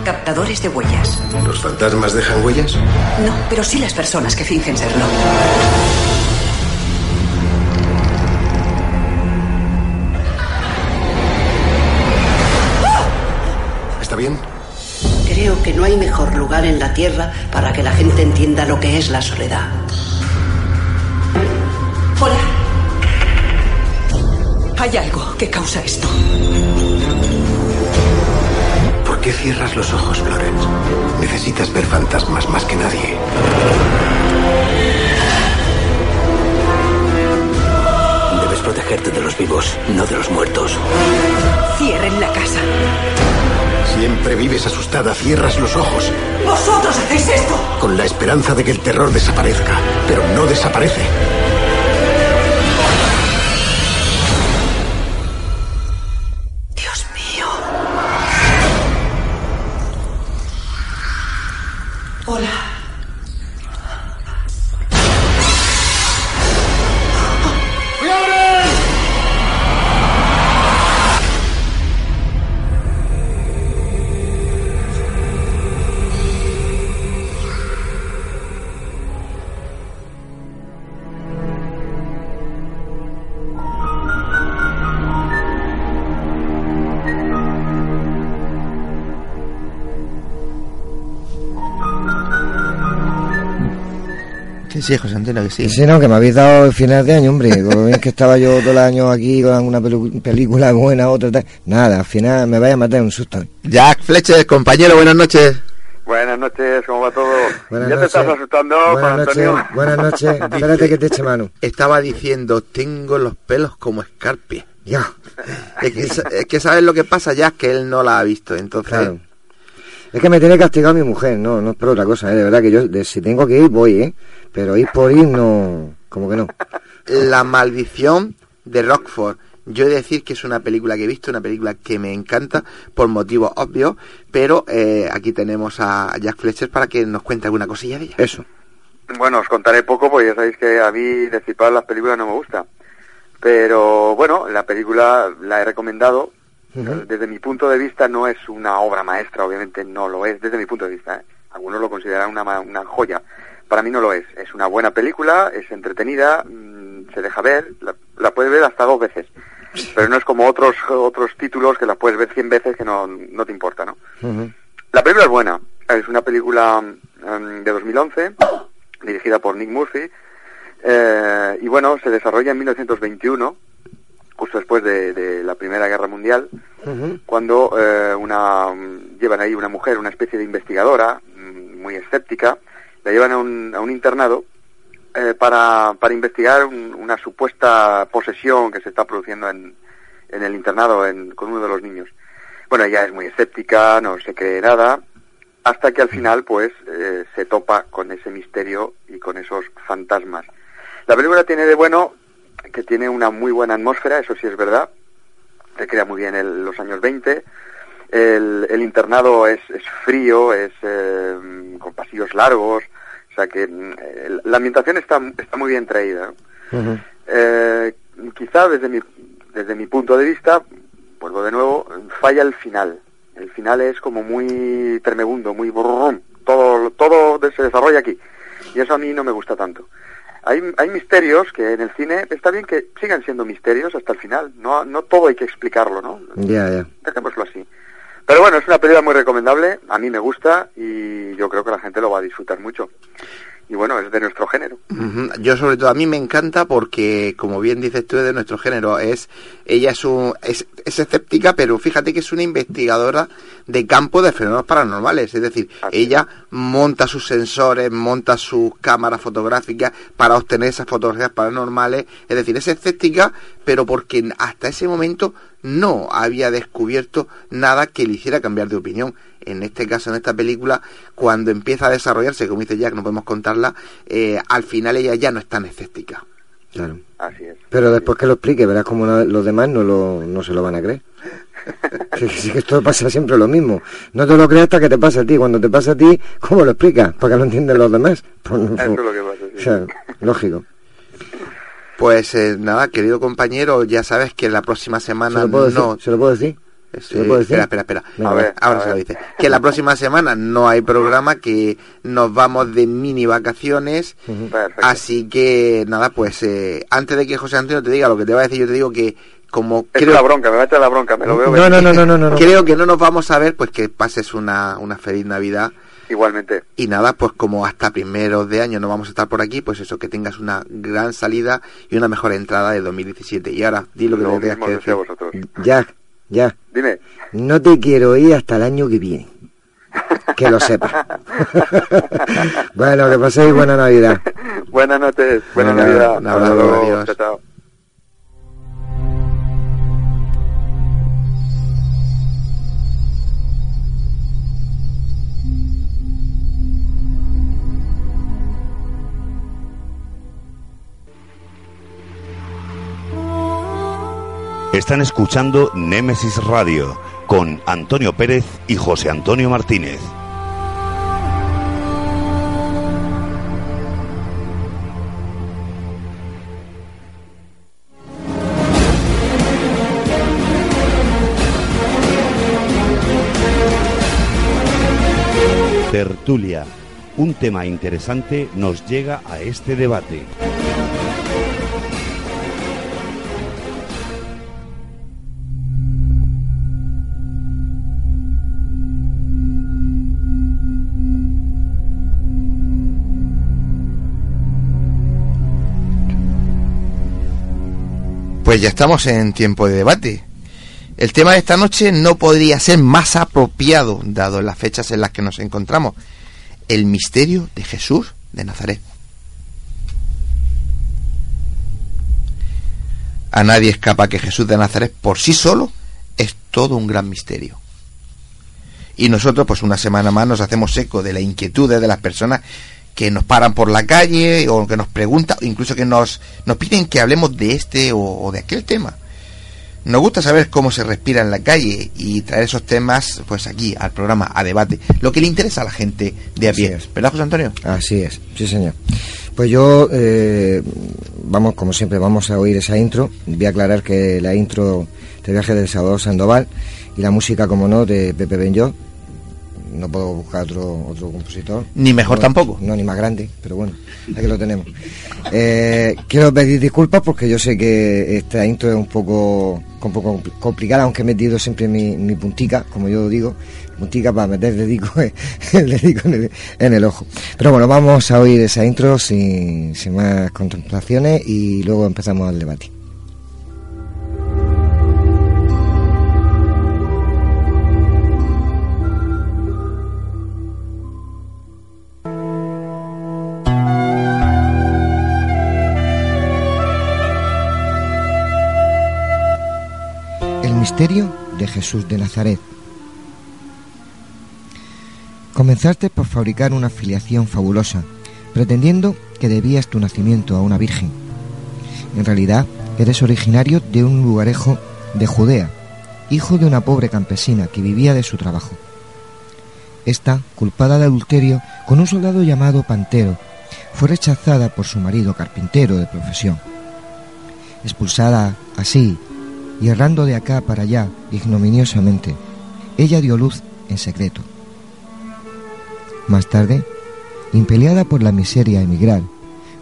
Captadores de huellas. ¿Los fantasmas dejan huellas? No, pero sí las personas que fingen serlo. ¿Está bien? Creo que no hay mejor lugar en la Tierra para que la gente entienda lo que es la soledad. Hola. Hay algo que causa esto. ¿Por qué cierras los ojos, Florence? Necesitas ver fantasmas más que nadie. Debes protegerte de los vivos, no de los muertos. Cierren la casa. Siempre vives asustada, cierras los ojos. ¡Vosotros hacéis esto! Con la esperanza de que el terror desaparezca, pero no desaparece. Sí, José Antonio, que sí. Sí, no, que me habéis dado el final de año, hombre. Como es que estaba yo todo el año aquí con una película buena, otra tal. Nada, al final me vaya a matar un susto. Jack Fletcher, compañero, buenas noches. Buenas noches, ¿cómo va todo? Buenas ya noches. te estás asustando, Buenas Juan noches, Antonio. buenas noches. Espérate que te eche mano. Estaba diciendo, tengo los pelos como escarpia. Ya. Es que, es que sabes lo que pasa ya, es que él no la ha visto, entonces... Claro. Es que me tiene castigado mi mujer, no, no es por otra cosa, ¿eh? de verdad que yo, de- si tengo que ir, voy, ¿eh? Pero ir por ir, no, como que no. La maldición de Rockford. Yo he de decir que es una película que he visto, una película que me encanta por motivos obvios, pero eh, aquí tenemos a Jack Fletcher para que nos cuente alguna cosilla de ella. Eso. Bueno, os contaré poco, porque ya sabéis que a mí decipar las películas no me gusta. Pero bueno, la película la he recomendado. Desde mi punto de vista no es una obra maestra, obviamente no lo es, desde mi punto de vista. ¿eh? Algunos lo consideran una, una joya. Para mí no lo es. Es una buena película, es entretenida, mm, se deja ver, la, la puedes ver hasta dos veces. Pero no es como otros otros títulos que la puedes ver cien veces que no, no te importa, ¿no? La película es buena. Es una película mm, de 2011, dirigida por Nick Murphy. eh, y bueno, se desarrolla en 1921, justo después de, de la Primera Guerra Mundial, cuando eh, una llevan ahí una mujer, una especie de investigadora mm, muy escéptica, la llevan a un, a un internado eh, para, para investigar un- una supuesta posesión que se está produciendo en, en el internado en- con uno de los niños. Bueno, ella es muy escéptica, no se cree nada, hasta que al final, pues, eh, se topa con ese misterio y con esos fantasmas. La película tiene de bueno que tiene una muy buena atmósfera, eso sí es verdad, recrea muy bien el- los años 20. El, el internado es, es frío, es eh, con pasillos largos, o sea que el- la ambientación está, está muy bien traída. ¿no? Eh, quizá desde mi, desde mi punto de vista, vuelvo de nuevo, falla el final. El final es como muy tremebundo, muy brum, todo, todo se desarrolla aquí. Y eso a mí no me gusta tanto. Hay, hay misterios que en el cine está bien que sigan siendo misterios hasta el final. No, no todo hay que explicarlo, ¿no? Ya, ya. Dejémoslo así. Pero bueno, es una película muy recomendable, a mí me gusta y yo creo que la gente lo va a disfrutar mucho. Y bueno, es de nuestro género. Yo sobre todo a mí me encanta porque, como bien dices tú, es de nuestro género. Es ella es, un, es, es escéptica, pero fíjate que es una investigadora de campo de fenómenos paranormales. Es decir, ella monta sus sensores, monta sus cámaras fotográficas para obtener esas fotografías paranormales. Es decir, es escéptica, pero porque hasta ese momento no había descubierto nada que le hiciera cambiar de opinión. En este caso, en esta película, cuando empieza a desarrollarse, como dice Jack, no podemos contarla, eh, al final ella ya no es tan escéptica. Claro. Así es. Pero después que lo explique, verás como los demás no, lo, no se lo van a creer. Sí, sí, que esto pasa siempre lo mismo. No te lo creas hasta que te pasa a ti. Cuando te pasa a ti, ¿cómo lo explicas? Para que lo entiendan los demás. Pues, Eso es lo que pasa. sí. o sea, lógico. Pues eh, nada, querido compañero, ya sabes que la próxima semana ¿Se lo puedo decir? no... ¿Se lo puedo decir? ¿Se lo puedo decir? Espera, espera, espera. Venga, A ver, ahora A se lo dice. Que la próxima semana no hay programa, que nos vamos de mini vacaciones. Así que nada, pues eh, antes de que José Antonio te diga lo que te va a decir, yo te digo que como Es la bronca, me va a echar la bronca, me lo veo. No, no, no, no, no, no. Creo que no nos vamos a ver, pues que pases una, una feliz Navidad. Igualmente. Y nada, pues como hasta primeros de año no vamos a estar por aquí, pues eso, que tengas una gran salida y una mejor entrada de 2017. Y ahora, di lo que Lo te tengas que decir. vosotros. Jack, Jack. Dime. No te quiero ir hasta el año que viene. Que lo sepas. bueno, que paséis buena Navidad. Buenas noches, buena Navidad. un abrazo, adiós. chao, chao. Están escuchando Némesis Radio con Antonio Pérez y José Antonio Martínez. Tertulia. Un tema interesante nos llega a este debate. Pues ya estamos en tiempo de debate. El tema de esta noche no podría ser más apropiado, dado las fechas en las que nos encontramos. El misterio de Jesús de Nazaret. A nadie escapa que Jesús de Nazaret por sí solo es todo un gran misterio. Y nosotros, pues una semana más, nos hacemos eco de la inquietud de las personas que nos paran por la calle o que nos preguntan, incluso que nos, nos piden que hablemos de este o, de aquel tema. Nos gusta saber cómo se respira en la calle y traer esos temas pues aquí al programa, a debate, lo que le interesa a la gente de a pie. ¿Verdad, José Antonio? Así es, sí señor. Pues yo, eh, vamos, como siempre, vamos a oír esa intro. Voy a aclarar que la intro de Viaje del Salvador Sandoval y la música, como no, de Pepe Benjó, no puedo buscar otro, otro compositor. Ni mejor tampoco. No, ni más grande, pero bueno, aquí lo tenemos. Eh, quiero pedir disculpas porque yo sé que esta intro es un poco, un poco complicada, aunque he metido siempre mi, mi puntica, como yo digo, puntica para meter el dedico, el dedico en, el, en, el, ojo. Pero bueno, vamos a oír esa intro sin, sin más contemplaciones y luego empezamos el debate. Misterio de Jesús de Nazaret. Comenzaste por fabricar una filiación fabulosa, pretendiendo que debías tu nacimiento a una virgen. En realidad, eres originario de un lugarejo de Judea, hijo de una pobre campesina que vivía de su trabajo. Esta, culpada de adulterio con un soldado llamado Pantero, fue rechazada por su marido carpintero de profesión. Expulsada así y errando de acá para allá ignominiosamente, ella dio luz en secreto. Más tarde, impeliada por la miseria a emigrar,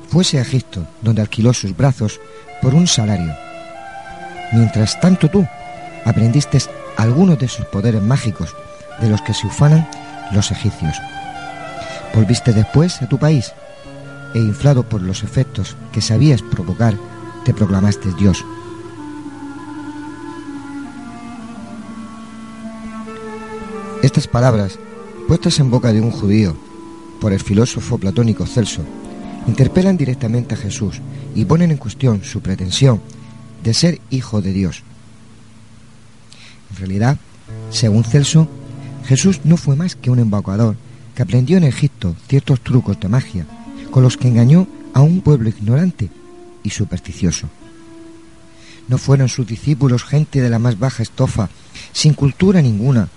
fuese a Egipto, donde alquiló sus brazos por un salario. Mientras tanto tú aprendiste algunos de sus poderes mágicos de los que se ufanan los egipcios. Volviste después a tu país e inflado por los efectos que sabías provocar, te proclamaste Dios. Estas palabras, puestas en boca de un judío por el filósofo platónico Celso, interpelan directamente a Jesús y ponen en cuestión su pretensión de ser hijo de Dios. En realidad, según Celso, Jesús no fue más que un embaucador que aprendió en Egipto ciertos trucos de magia con los que engañó a un pueblo ignorante y supersticioso. No fueron sus discípulos gente de la más baja estofa, sin cultura ninguna,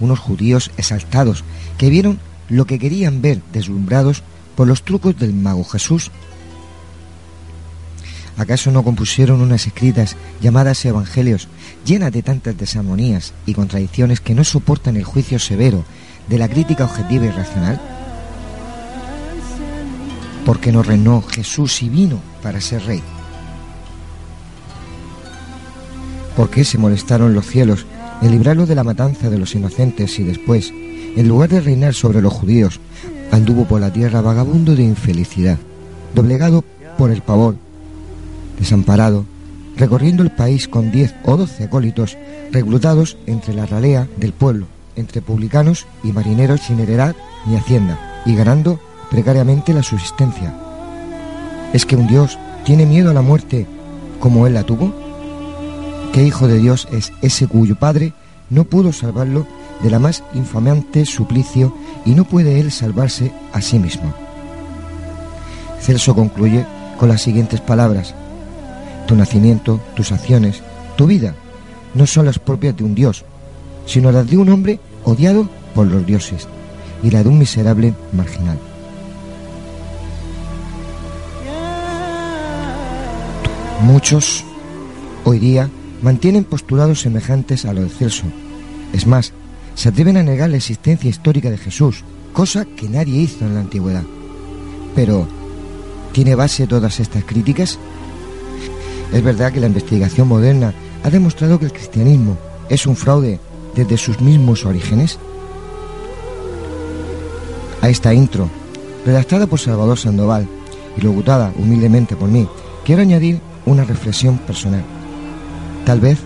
unos judíos exaltados que vieron lo que querían ver deslumbrados por los trucos del mago Jesús. ¿Acaso no compusieron unas escritas llamadas Evangelios, llenas de tantas desarmonías y contradicciones que no soportan el juicio severo de la crítica objetiva y racional? Porque no reinó Jesús y vino para ser rey. ¿Por qué se molestaron los cielos en librarlo de la matanza de los inocentes y después, en lugar de reinar sobre los judíos, anduvo por la tierra vagabundo de infelicidad, doblegado por el pavor, desamparado, recorriendo el país con diez o doce acólitos reclutados entre la ralea del pueblo, entre publicanos y marineros sin heredad ni hacienda, y ganando precariamente la subsistencia. ¿Es que un Dios tiene miedo a la muerte como él la tuvo? ¿Qué hijo de Dios es ese cuyo padre no pudo salvarlo de la más infamante suplicio y no puede él salvarse a sí mismo? Celso concluye con las siguientes palabras. Tu nacimiento, tus acciones, tu vida, no son las propias de un Dios, sino las de un hombre odiado por los dioses y la de un miserable marginal. Muchos hoy día mantienen postulados semejantes a los de Celso. Es más, se atreven a negar la existencia histórica de Jesús, cosa que nadie hizo en la antigüedad. Pero, ¿tiene base todas estas críticas? Es verdad que la investigación moderna ha demostrado que el cristianismo es un fraude desde sus mismos orígenes. A esta intro, redactada por Salvador Sandoval y locutada humildemente por mí, quiero añadir una reflexión personal. Tal vez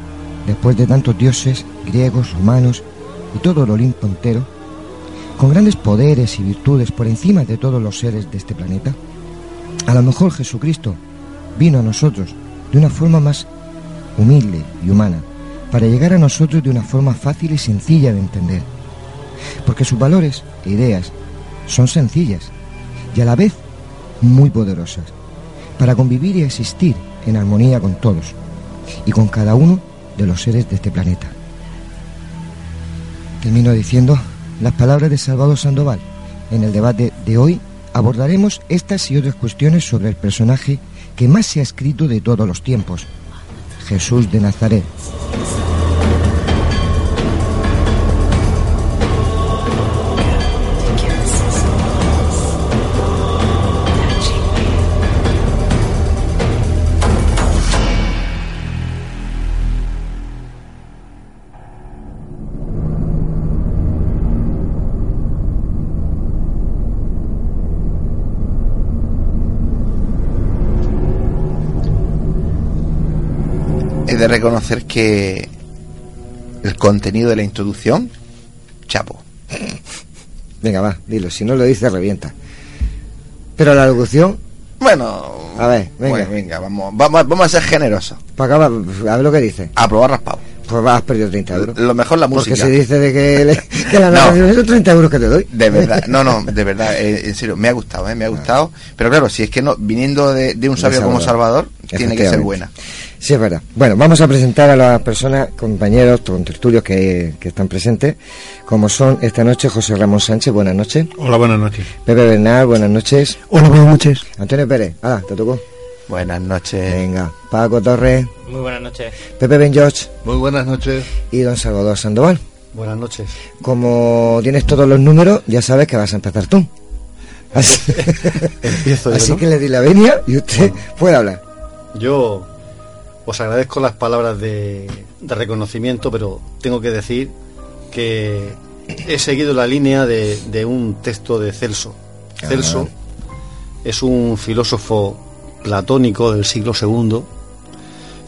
después de tantos dioses, griegos, humanos y todo el Olimpo entero, con grandes poderes y virtudes por encima de todos los seres de este planeta, a lo mejor Jesucristo vino a nosotros de una forma más humilde y humana, para llegar a nosotros de una forma fácil y sencilla de entender. Porque sus valores e ideas son sencillas y a la vez muy poderosas, para convivir y existir en armonía con todos y con cada uno de los seres de este planeta. Termino diciendo las palabras de Salvador Sandoval. En el debate de hoy abordaremos estas y otras cuestiones sobre el personaje que más se ha escrito de todos los tiempos, Jesús de Nazaret. Reconocer que el contenido de la introducción, chapo. Venga, va, dilo, si no lo dices, revienta. Pero la locución. Bueno, a ver, venga. venga, vamos, vamos, vamos a ser generosos. Para acá, a ver lo que dice. A probar raspado. Pues vas a perder 30 euros. Lo mejor la música. Porque se dice de que, que la narración son 30 euros que te doy. De verdad, no, no, de verdad, eh, en serio, me ha gustado, eh, me ha gustado. Pero claro, si es que no, viniendo de, de un sabio como Salvador, tiene que ser buena. Sí, es verdad. Bueno, vamos a presentar a las personas, compañeros, tertulios que, que están presentes, como son esta noche José Ramón Sánchez, buenas noches. Hola, buenas noches. Pepe Bernal, buenas noches. Hola, buenas noches. Antonio Pérez, ah, te tocó. Buenas noches. Venga, Paco Torres. Muy buenas noches. Pepe Ben George. Muy buenas noches. Y don Salvador Sandoval. Buenas noches. Como tienes todos los números, ya sabes que vas a empezar tú. Así, Empiezo yo, Así ¿no? que le di la venia y usted puede hablar. Yo os agradezco las palabras de, de reconocimiento, pero tengo que decir que he seguido la línea de, de un texto de Celso. Celso es un filósofo platónico del siglo II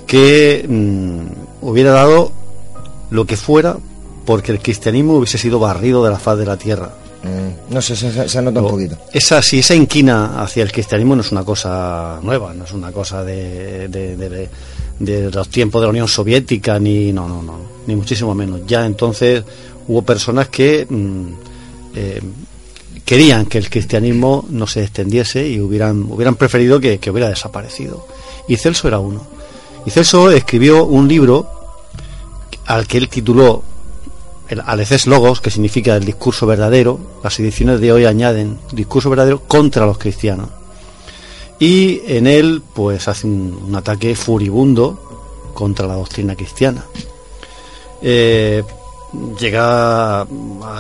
que mm, hubiera dado lo que fuera porque el cristianismo hubiese sido barrido de la faz de la tierra. Mm, no sé, se, se nota un O- poquito. Esa, si esa inquina hacia el cristianismo no es una cosa nueva, no es una cosa de, de- de- de- los tiempos de la Unión Soviética, ni no, no, no, ni muchísimo menos. Ya entonces hubo personas que mm, eh, querían que el cristianismo no se extendiese y hubieran, hubieran preferido que, que hubiera desaparecido. Y Celso era uno. Y Celso escribió un libro al que él tituló el Aleces Logos, que significa el discurso verdadero, las ediciones de hoy añaden discurso verdadero contra los cristianos. Y en él, pues, hace un, ataque furibundo contra la doctrina cristiana. Eh, llega a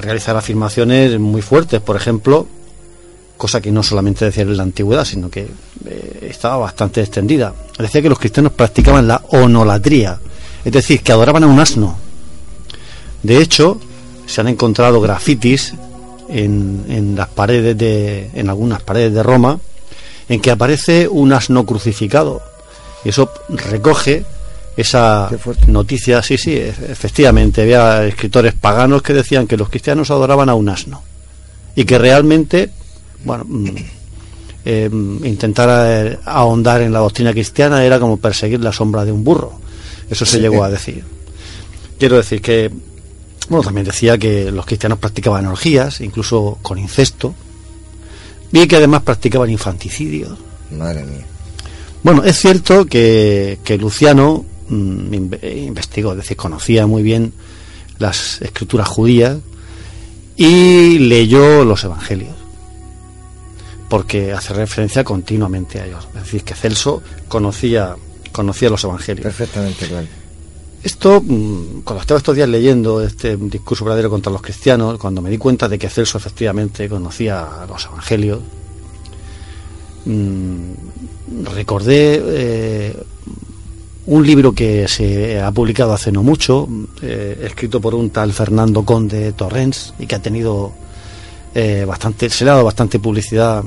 realizar afirmaciones muy fuertes, por ejemplo, cosa que no solamente decía en la antigüedad, sino que eh, estaba bastante extendida. Decía que los cristianos practicaban la onolatría, es decir, que adoraban a un asno. De hecho, se han encontrado grafitis en las paredes de, en algunas paredes de Roma, en que aparece un asno crucificado. Y eso recoge esa noticia, sí, sí, e- efectivamente, había escritores paganos que decían que los cristianos adoraban a un asno. Y que realmente, bueno, mm, eh, intentar eh, ahondar en la doctrina cristiana era como perseguir la sombra de un burro. Eso se Sí. llegó a decir. Quiero decir que, bueno, también decía que los cristianos practicaban orgías, incluso con incesto, y que además practicaban infanticidios. Madre mía. Bueno, es cierto que, que Luciano mm, inve- investigó, es decir, conocía muy bien las escrituras judías y leyó los evangelios, porque hace referencia continuamente a ellos. Es decir, que Celso conocía, conocía los evangelios. Perfectamente claro. Esto, mm, cuando estaba estos días leyendo este discurso verdadero contra los cristianos, cuando me di cuenta de que Celso efectivamente conocía los evangelios, mm, recordé eh, un libro que se ha publicado hace no mucho, eh, escrito por un tal Fernando Conde Torrens y que ha tenido eh, bastante, se le ha dado bastante publicidad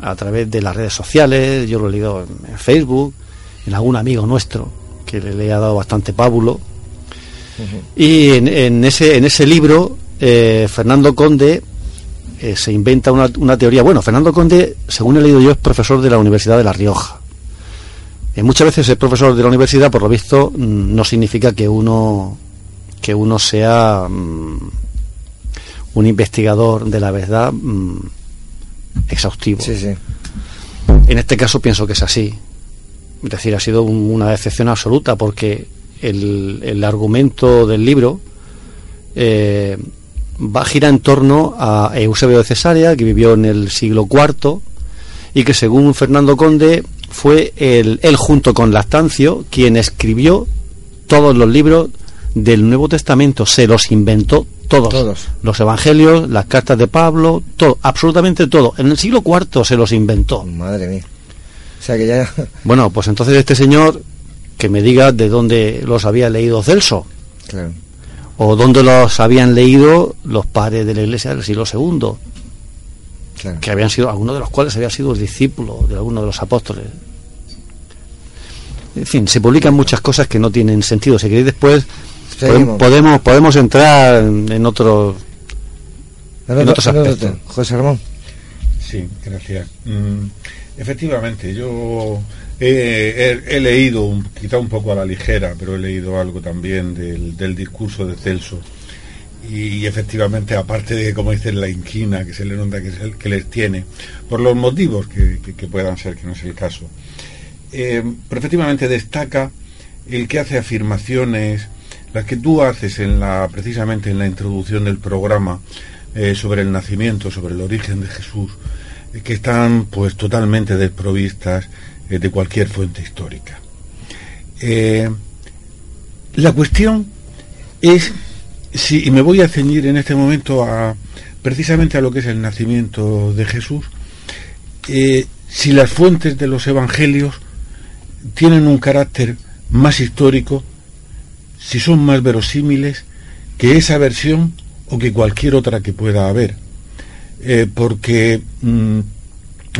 a través de las redes sociales, yo lo he leído en, en Facebook, en algún amigo nuestro que le, ha dado bastante pábulo. Y en, ese, en ese libro, eh, Fernando Conde eh, se inventa una, una, teoría. Bueno, Fernando Conde, según he leído yo, es profesor de la Universidad de La Rioja. Eh, muchas veces ser profesor de la universidad, por lo visto, mm, no significa que uno que uno sea mm, un investigador de la verdad mm, exhaustivo. Sí, sí. En este caso pienso que es así. Es decir, ha sido una decepción absoluta porque el, el argumento del libro eh, va a girar en torno a Eusebio de Cesarea, que vivió en el siglo IV y que según Fernando Conde fue él junto con Lactancio quien escribió todos los libros del Nuevo Testamento, se los inventó todos. todos. Los evangelios, las cartas de Pablo, todo, absolutamente todo. En el siglo IV se los inventó. Madre mía. O sea que ya... Bueno, pues entonces este señor que me diga de dónde los había leído Celso. Claro. O dónde los habían leído los padres de la iglesia del siglo II. Claro. Que habían sido, algunos de los cuales había sido discípulo de alguno de los apóstoles. En fin, se publican muchas cosas que no tienen sentido. Si queréis después Seguimos. podemos podemos entrar en, en otros No, no, en otros no, no, no, aspectos. José Ramón. Sí, gracias. Mm, efectivamente, yo he, he- leído, un- quizá un poco a la ligera, pero he leído algo también del, del discurso de Celso. Y, efectivamente, aparte de, como dicen, la inquina que se le nota que, es el- que les tiene, por los motivos que, que- puedan ser, que no es el caso, eh, pero efectivamente destaca el que hace afirmaciones, las que tú haces en la, precisamente en la introducción del programa eh, sobre el nacimiento, sobre el origen de Jesús, eh, que están pues totalmente desprovistas eh, de cualquier fuente histórica. Eh, la cuestión es si, y me voy a ceñir en este momento a precisamente a lo que es el nacimiento de Jesús, eh, si las fuentes de los evangelios tienen un carácter más histórico, si son más verosímiles que esa versión o que cualquier otra que pueda haber. Eh, porque mm,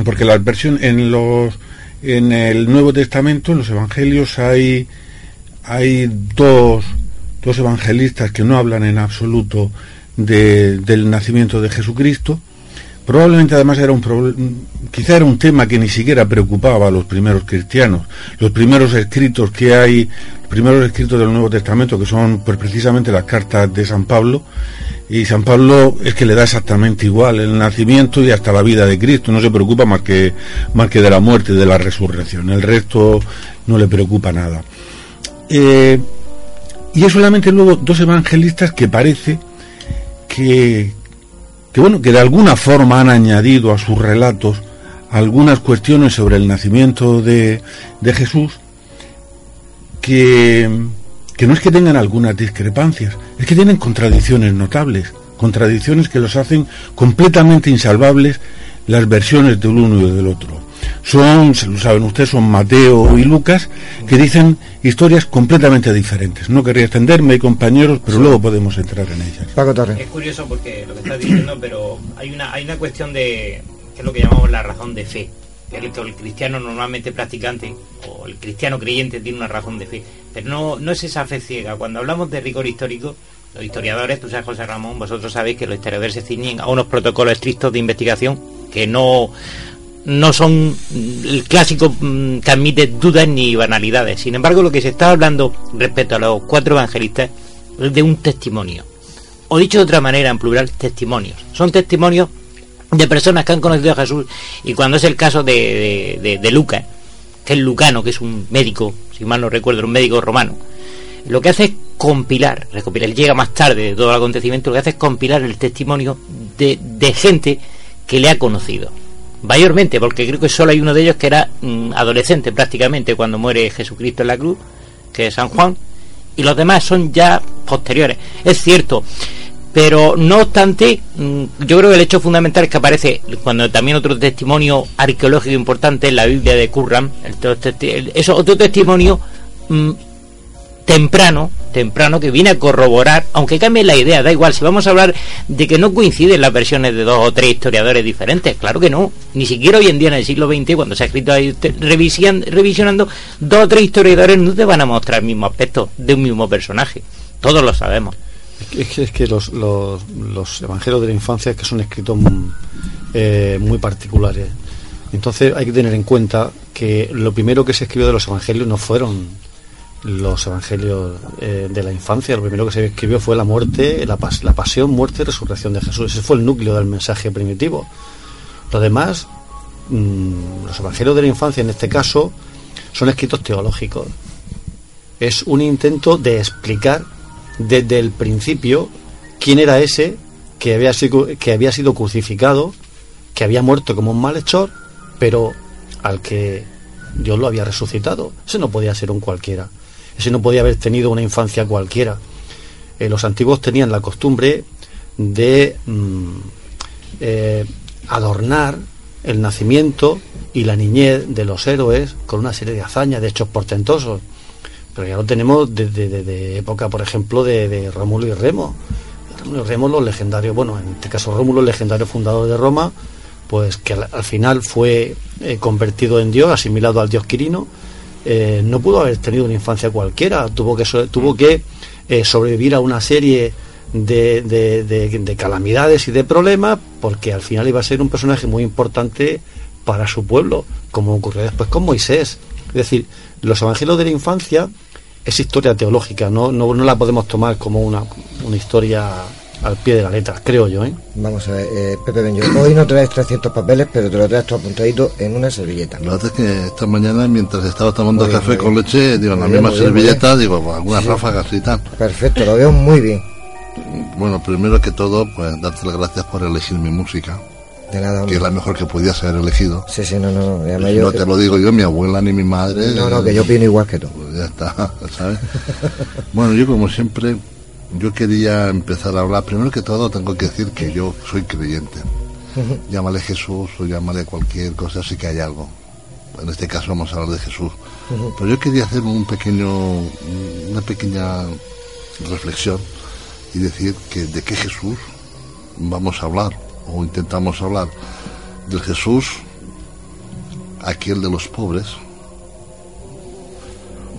porque la versión en los en el Nuevo Testamento, en los evangelios hay hay dos, dos evangelistas que no hablan en absoluto de- del nacimiento de Jesucristo. Probablemente además era un quizá era un tema que ni siquiera preocupaba a los primeros cristianos. Los primeros escritos que hay, los primeros escritos del Nuevo Testamento, que son pues, precisamente las cartas de San Pablo, y San Pablo es que le da exactamente igual el nacimiento y hasta la vida de Cristo, no se preocupa más que, más que de la muerte y de la resurrección, el resto no le preocupa nada. Eh, y es solamente luego dos evangelistas que parece que, que bueno, que de alguna forma han añadido a sus relatos algunas cuestiones sobre el nacimiento de, de Jesús que, que no es que tengan algunas discrepancias, es que tienen contradicciones notables, contradicciones que los hacen completamente insalvables las versiones del uno y del otro. Son, se lo saben ustedes, son Mateo y Lucas, que dicen historias completamente diferentes. No querría extenderme, compañeros, pero luego podemos entrar en ellas. Paco Torres. Es curioso porque lo que estás diciendo, pero hay una, hay una cuestión de, que es lo que llamamos la razón de fe. Que el, que el cristiano normalmente practicante o el cristiano creyente tiene una razón de fe. Pero no, no es esa fe ciega. Cuando hablamos de rigor histórico, los historiadores, tú sabes José Ramón, vosotros sabéis que los historiadores se ciñen a unos protocolos estrictos de investigación que no, no son mm, el clásico mm, que admite dudas ni banalidades. Sin embargo, lo que se está hablando respecto a los cuatro evangelistas es de un testimonio. O dicho de otra manera, en plural, testimonios. Son testimonios de personas que han conocido a Jesús y cuando es el caso de, de, de- Lucas, que es Lucano, que es un médico, si mal no recuerdo, un médico romano, lo que hace es compilar, recopilar, llega más tarde de todo el acontecimiento, lo que hace es compilar el testimonio de gente que le ha conocido. Mayormente, porque creo que solo hay uno de ellos que era mm, adolescente prácticamente cuando muere Jesucristo en la cruz, que es San Juan, y los demás son ya posteriores. Es cierto, pero no obstante, mm, yo creo que el hecho fundamental es que aparece cuando también otro testimonio arqueológico importante en la Biblia de testi- el- eso otro testimonio mm, temprano, temprano que viene a corroborar, aunque cambie la idea, da igual, si vamos a hablar de que no coinciden las versiones de dos o tres historiadores diferentes, claro que no, ni siquiera hoy en día en el siglo XX, cuando se ha escrito ahí revisionando, dos o tres historiadores no te van a mostrar el mismo aspecto de un mismo personaje. Todos lo sabemos. Es que, es que los, los, los, evangelios de la infancia es que son escritos eh, muy particulares. Entonces hay que tener en cuenta que lo primero que se escribió de los evangelios no fueron los evangelios eh, de la infancia. Lo primero que se escribió fue la muerte, la, pasión, muerte y resurrección de Jesús. Ese fue el núcleo del mensaje primitivo. Lo demás, mm, los evangelios de la infancia en este caso, son escritos teológicos. Es un intento de explicar desde el principio quién era ese que había sido, que había sido crucificado, que había muerto como un malhechor, pero al que Dios lo había resucitado. Ese no podía ser un cualquiera. Ese no podía haber tenido una infancia cualquiera. Eh, los antiguos tenían la costumbre de mm, eh, adornar el nacimiento y la niñez de los héroes con una serie de hazañas, de hechos portentosos. Pero ya lo tenemos desde, época, por ejemplo, de, Rómulo y Remo. Rómulo y Remo, los legendarios, bueno, en este caso Rómulo, el legendario fundador de Roma, pues que al, final fue eh, convertido en Dios, asimilado al Dios Quirino, eh, no pudo haber tenido una infancia cualquiera, tuvo que, tuvo que eh, sobrevivir a una serie de, de, calamidades y de problemas, porque al final iba a ser un personaje muy importante para su pueblo, como ocurrió después con Moisés. Es decir, los evangelios de la infancia es historia teológica, no, no, no la podemos tomar como una, una historia al pie de la letra, creo yo. ¿eh? Vamos a ver, eh, Pepe Benjo, hoy no traes 300 papeles, pero te lo traes todo apuntadito en una servilleta. La verdad es que esta mañana, mientras estaba tomando café con leche, digo, en la misma servilleta, digo, pues, algunas ráfagas y tal. Perfecto, lo veo muy bien. Bueno, primero que todo, pues darte las gracias por elegir mi música. De nada, que es la mejor que podías haber elegido. Sí, sí, no, no. No, no te lo digo yo, mi abuela ni mi madre. No, no, que yo opino igual que tú. Pues ya está, ¿sabes? bueno, yo como siempre, yo quería empezar a hablar. Primero que todo, tengo que decir que yo soy creyente. Llámale Jesús o llámale cualquier cosa, así que hay algo. En este caso vamos a hablar de Jesús. Pero yo quería hacer un pequeño, una pequeña reflexión y decir que de qué Jesús vamos a hablar o intentamos hablar del Jesús aquel de los pobres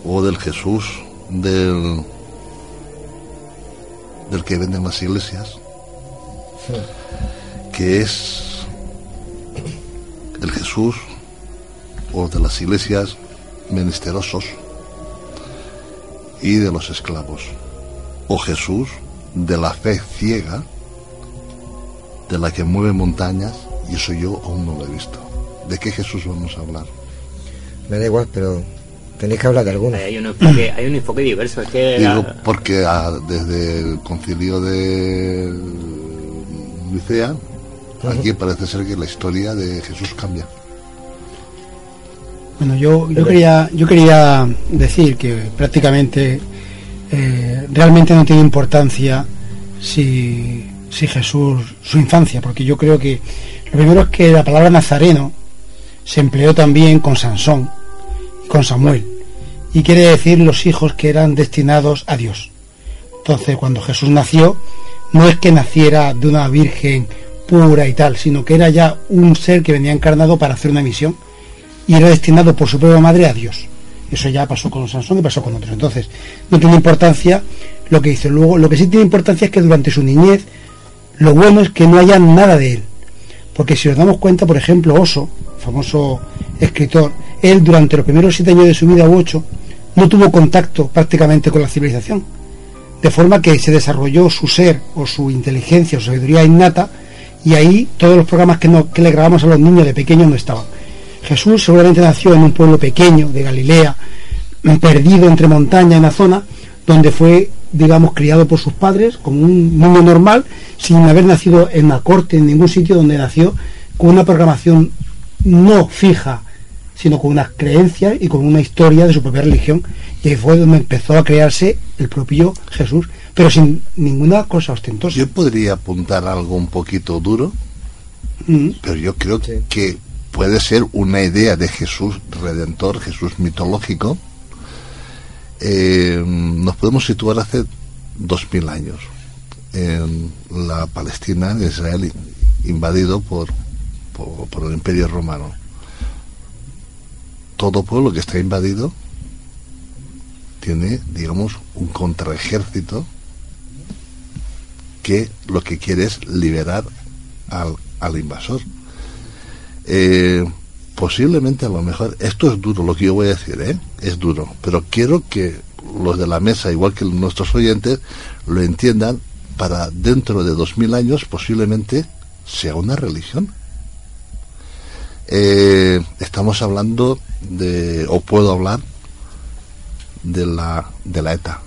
o del Jesús del del que venden las iglesias que es el Jesús o de las iglesias menesterosos y de los esclavos o Jesús de la fe ciega, de la que mueve montañas, y eso yo aún no lo he visto. ¿De qué Jesús vamos a hablar? Me da igual, pero tenéis que hablar de alguno. Hay un enfoque, hay un enfoque diverso. Es que Digo, porque ah, desde el concilio de Nicea, aquí parece ser que la historia de Jesús cambia. Bueno, yo, yo, quería, yo quería decir que prácticamente eh, realmente no tiene importancia si, si Jesús, su infancia, porque yo creo que lo primero es que la palabra nazareno se empleó también con Sansón y con Samuel, y quiere decir los hijos que eran destinados a Dios. Entonces, cuando Jesús nació, no es que naciera de una virgen pura y tal, sino que era ya un ser que venía encarnado para hacer una misión y era destinado por su propia madre a Dios. Eso ya pasó con Sansón y pasó con otros. Entonces, no tiene importancia lo que dice. Luego, lo que sí tiene importancia es que durante su niñez, lo bueno es que no haya nada de él. Porque si nos damos cuenta, por ejemplo, Oso, famoso escritor, él durante los primeros siete años de su vida u ocho, no tuvo contacto prácticamente con la civilización. De forma que se desarrolló su ser o su inteligencia o su sabiduría innata y ahí todos los programas que, que le grabamos a los niños de pequeños no estaban. Jesús seguramente nació en un pueblo pequeño de Galilea, perdido entre montañas en la zona, donde fue, digamos, criado por sus padres como un niño normal, sin haber nacido en la corte, en ningún sitio donde nació, con una programación no fija, sino con unas creencias y con una historia de su propia religión. Y ahí fue donde empezó a crearse el propio Jesús, pero sin ninguna cosa ostentosa. Yo podría apuntar algo un poquito duro, mm. pero yo creo que puede ser una idea de Jesús redentor, Jesús mitológico. Eh, nos podemos situar hace dos mil años en la Palestina de Israel invadido por, por, el Imperio Romano. Todo pueblo que está invadido tiene, digamos, un contraejército que lo que quiere es liberar al, al invasor. Eh, posiblemente a lo mejor, esto es duro lo que yo voy a decir, ¿eh? es duro, pero quiero que los de la mesa, igual que nuestros oyentes, lo entiendan para dentro de dos mil años posiblemente sea una religión. Eh, estamos hablando de, o puedo hablar de la, de la ETA.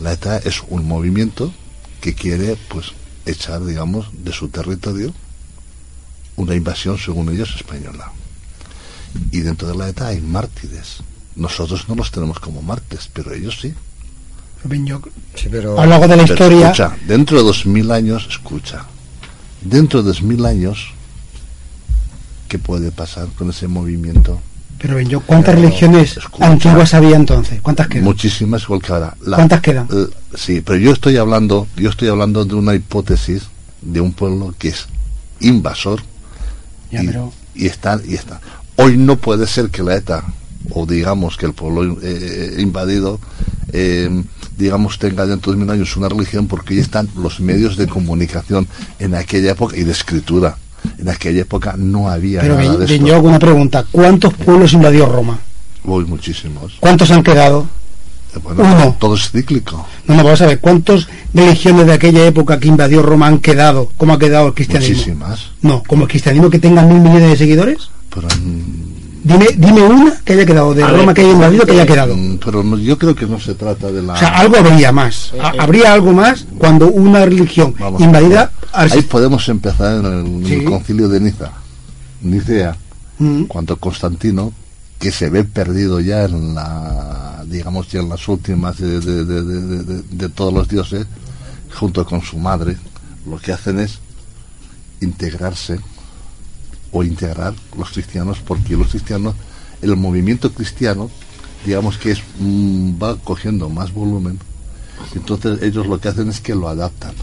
La ETA es un movimiento que quiere, pues, echar, digamos, de su territorio una invasión, según ellos, española. Y dentro de la ETA hay mártires. Nosotros no los tenemos como mártires, pero ellos sí. a lo largo de la historia. Escucha, dentro de dos mil años, escucha, dentro de dos mil años, ¿qué puede pasar con ese movimiento? Pero ven yo, ¿cuántas religiones antiguas había entonces? ¿Cuántas quedan? Muchísimas, igual que ahora. ¿Cuántas quedan? sí, pero yo estoy hablando, yo estoy hablando de una hipótesis de un pueblo que es invasor y, están y están. Hoy no puede ser que la ETA o digamos que el pueblo eh, invadido eh, digamos tenga dentro de mil años una religión porque ya están los medios de comunicación en aquella época y de escritura en aquella época no había Pero nada de yo hago una pregunta. ¿Cuántos pueblos invadió Roma? Uy, muchísimos. ¿Cuántos han quedado? Eh, bueno, Uno. Todo es cíclico. No, no, vamos a ver. ¿Cuántas religiones de aquella época que invadió Roma han quedado? ¿Cómo ha quedado el cristianismo? Muchísimas. No, como el cristianismo que tenga mil millones de seguidores. Pero, Dime, dime una que haya quedado de A Roma ver, que haya invadido que haya quedado. Mm, Pero yo creo que no se trata de la. O sea, algo habría más. Eh, eh. Habría algo más cuando una religión Vamos, invadida. Ahí podemos empezar en el, concilio de Niza. Nicea, Mm. cuando Constantino, que se ve perdido ya en la, digamos, ya en las últimas de, de- de- de- de- de todos los dioses, junto con su madre, lo que hacen es integrarse o integrar los cristianos, porque los cristianos, el movimiento cristiano, digamos que es mm, va cogiendo más volumen, entonces ellos lo que hacen es que lo adaptan.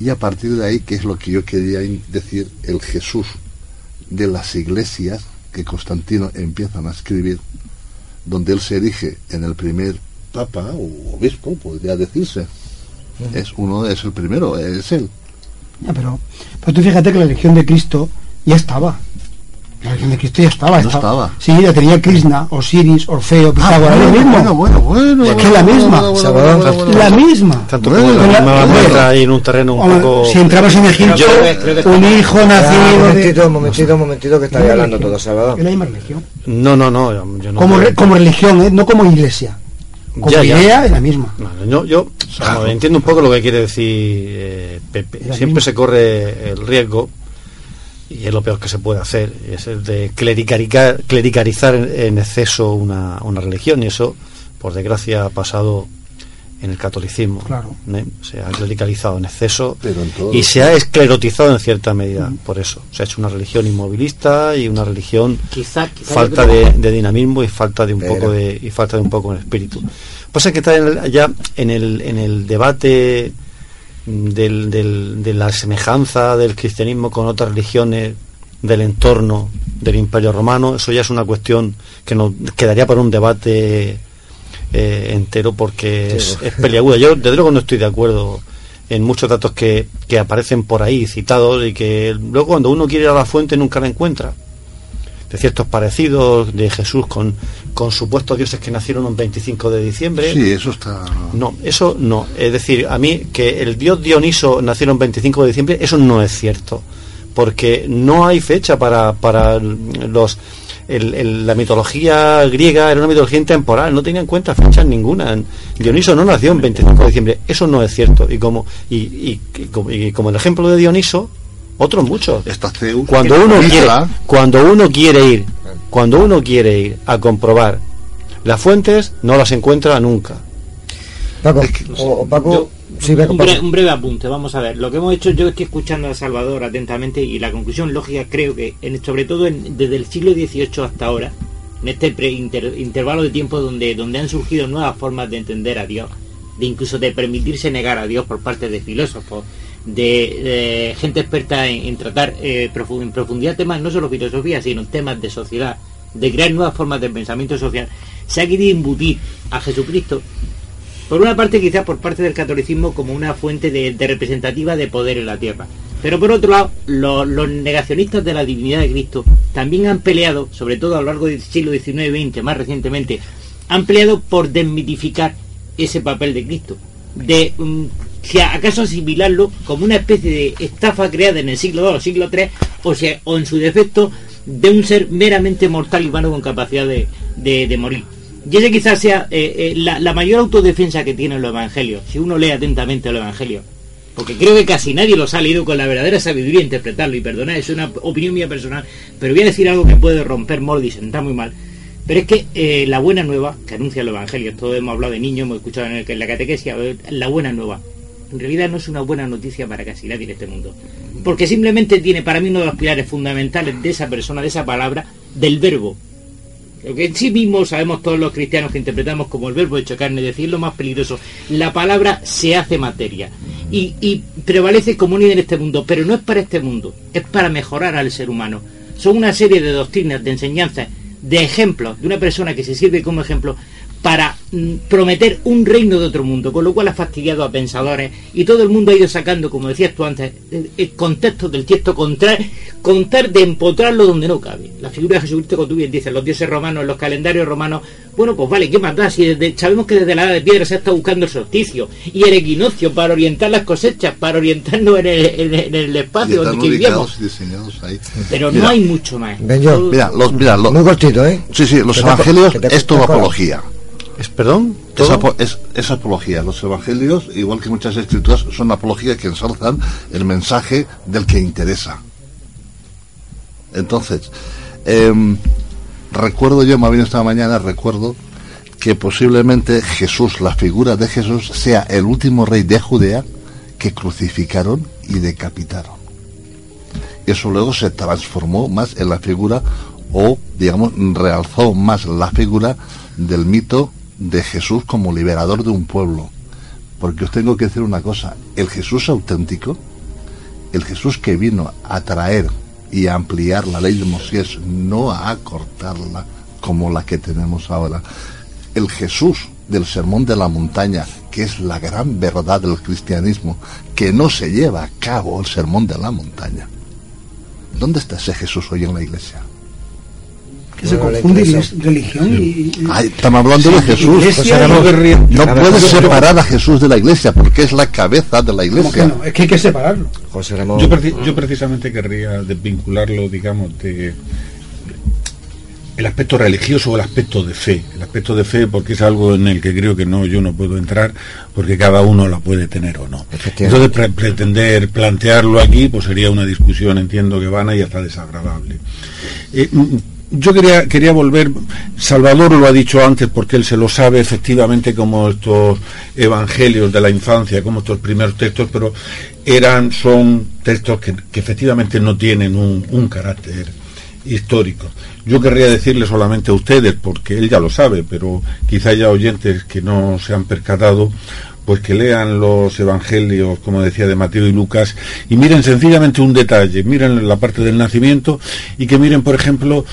Y a partir de ahí, que es lo que yo quería decir, el Jesús de las iglesias que Constantino empiezan a escribir, donde él se erige en el primer papa o obispo, podría decirse. Es uno, es el primero, es él. Ya, pero, pero tú fíjate que la religión de Cristo ya estaba. La religión de Cristo ya estaba. No estaba. Sí, ya tenía Krishna, Osiris, Orfeo, Pitágoras, bueno, lo mismo. bueno, bueno, bueno, Es que es la misma. bueno, bueno, bueno, bueno, bueno. la misma. Tanto la la- en un terreno un poco... Si entramos en Egipto, un hijo nacido momentito, un momentito, un momentito que estáis hablando religión. todo, Salvador. Es la misma religión. No, no, no. yo- no como, como religión, ¿eh? no como iglesia. Como Ya, ya. idea es la misma. No, yo, yo entiendo un poco lo que quiere decir eh, Pepe. La Siempre misma. se corre el riesgo, y es lo peor que se puede hacer, es el de clericaricar- clericalizar en, exceso una, una religión, y eso, por desgracia, ha pasado en el catolicismo. Claro. ¿eh? Se ha clericalizado en exceso Pero en todo- y se ha esclerotizado en cierta medida, por eso. Se ha hecho una religión inmovilista y una religión Quizá- quizá falta de, de dinamismo y falta de un Pero- poco de y falta de un poco de espíritu. Pasa que está en el- ya en el en el debate mm, del, del- de la semejanza del cristianismo con otras religiones del entorno del Imperio Romano, eso ya es una cuestión que nos quedaría para un debate eh, entero porque es, es peliaguda. Yo desde luego no estoy de acuerdo en muchos datos que, que aparecen por ahí citados y que luego cuando uno quiere ir a la fuente nunca la encuentra de ciertos parecidos de Jesús con, con supuestos dioses que nacieron un 25 de diciembre. Sí, eso está. No, eso no. Es decir, a mí que el dios Dioniso naciera un 25 de diciembre, eso no es cierto. Porque no hay fecha para, para los... el- el- la mitología griega era una mitología intemporal, no tenía en cuenta fechas ninguna. Dioniso no nació un 25 de diciembre, eso no es cierto. Y como, y, y- y como, y como el ejemplo de Dioniso, otros muchos. Está Zeus. Cuando uno quiere, cuando uno quiere ir, cuando uno quiere ir a comprobar las fuentes, no las encuentra nunca. Paco, o, o Paco, sí, Paco, un, bre- un breve apunte, vamos a ver. Lo que hemos hecho, yo estoy escuchando a Salvador atentamente y la conclusión lógica creo que, en- sobre todo en- desde el siglo XVIII hasta ahora, en este pre- inter- intervalo de tiempo donde, donde han surgido nuevas formas de entender a Dios, de incluso de permitirse negar a Dios por parte de filósofos, de, gente experta en, tratar eh, en profundidad temas no solo filosofía, sino temas de sociedad de crear nuevas formas de pensamiento social, se ha querido imbutir a Jesucristo, por una parte quizás por parte del catolicismo como una fuente de, representativa de poder en la tierra. Pero por otro lado, los, negacionistas de la divinidad de Cristo también han peleado, sobre todo a lo largo del siglo XIX y XX, más recientemente, han peleado por desmitificar ese papel de Cristo. De mm, si acaso asimilarlo como una especie de estafa creada en el siglo II o siglo III, o, sea, o en su defecto de un ser meramente mortal y humano con capacidad de, de, morir. Y ese quizás sea eh, eh, la, mayor autodefensa que tiene el Evangelio, si uno lee atentamente el Evangelio. Porque creo que casi nadie los ha leído con la verdadera sabiduría interpretarlo. Y perdonad, es una opinión mía personal, pero voy a decir algo que puede romper molde y sentar muy mal. Pero es que eh, la buena nueva que anuncia el Evangelio, todos hemos hablado de niños, hemos escuchado en, el, en la catequesia, la buena nueva, en realidad no es una buena noticia para casi nadie en este mundo. Porque simplemente tiene para mí uno de los pilares fundamentales de esa persona, de esa palabra, del verbo. Lo que en sí mismo sabemos todos los cristianos que interpretamos como el verbo hecho carne, decir lo más peligroso, la palabra se hace materia y, y prevalece como unida en este mundo, pero no es para este mundo, es para mejorar al ser humano. Son una serie de doctrinas, de enseñanzas, de ejemplos, de una persona que se sirve como ejemplo para mm, prometer un reino de otro mundo, con lo cual ha fastidiado a pensadores y todo el mundo ha ido sacando, como decías tú antes, el contexto del texto, contar, contar de empotrarlo donde no cabe. La figura de Jesucristo, como tú bien dices, los dioses romanos, los calendarios romanos, bueno, pues vale, ¿qué más da? Si sabemos que desde la edad de piedra se está buscando el solsticio y el equinoccio para orientar las cosechas, para orientarnos en el, espacio donde vivíamos. Pero no hay mucho más. mira, los, mira, muy cortito, ¿eh? Sí, sí, los evangelios es toda apología. ¿Es perdón? Es, es, apología. Los evangelios, igual que muchas escrituras, son apología que ensalzan el mensaje del que interesa. Entonces, em, recuerdo yo, más bien esta mañana, recuerdo que posiblemente Jesús, la figura de Jesús, sea el último rey de Judea que crucificaron y decapitaron. Eso luego se transformó más en la figura o, digamos, realzó más la figura del mito de Jesús como liberador de un pueblo. Porque os tengo que decir una cosa, el Jesús auténtico, el Jesús que vino a traer y a ampliar la ley de Moisés, no a acortarla como la que tenemos ahora. El Jesús del sermón de la montaña, que es la gran verdad del cristianismo, que no se lleva a cabo el sermón de la montaña. ¿Dónde está ese Jesús hoy en la iglesia? Se confunde religión y, estamos hablando de Jesús. no, puedes separar a Jesús de la iglesia porque es la cabeza de la iglesia. Es que hay que separarlo. yo, precisamente querría desvincularlo, digamos, de el aspecto religioso o el aspecto de fe. El aspecto de fe porque es algo en el que creo que no yo no puedo entrar porque cada uno la puede tener o no. Entonces pretender plantearlo aquí pues sería una discusión entiendo que vana y hasta desagradable. Eh, yo quería, quería volver, Salvador lo ha dicho antes porque él se lo sabe efectivamente como estos evangelios de la infancia, como estos primeros textos, pero eran, son textos que, efectivamente no tienen un, un, carácter histórico. Yo querría decirle solamente a ustedes, porque él ya lo sabe, pero quizá haya oyentes que no se han percatado, pues que lean los evangelios, como decía, de Mateo y Lucas, y miren sencillamente un detalle, miren la parte del nacimiento y que miren, por ejemplo,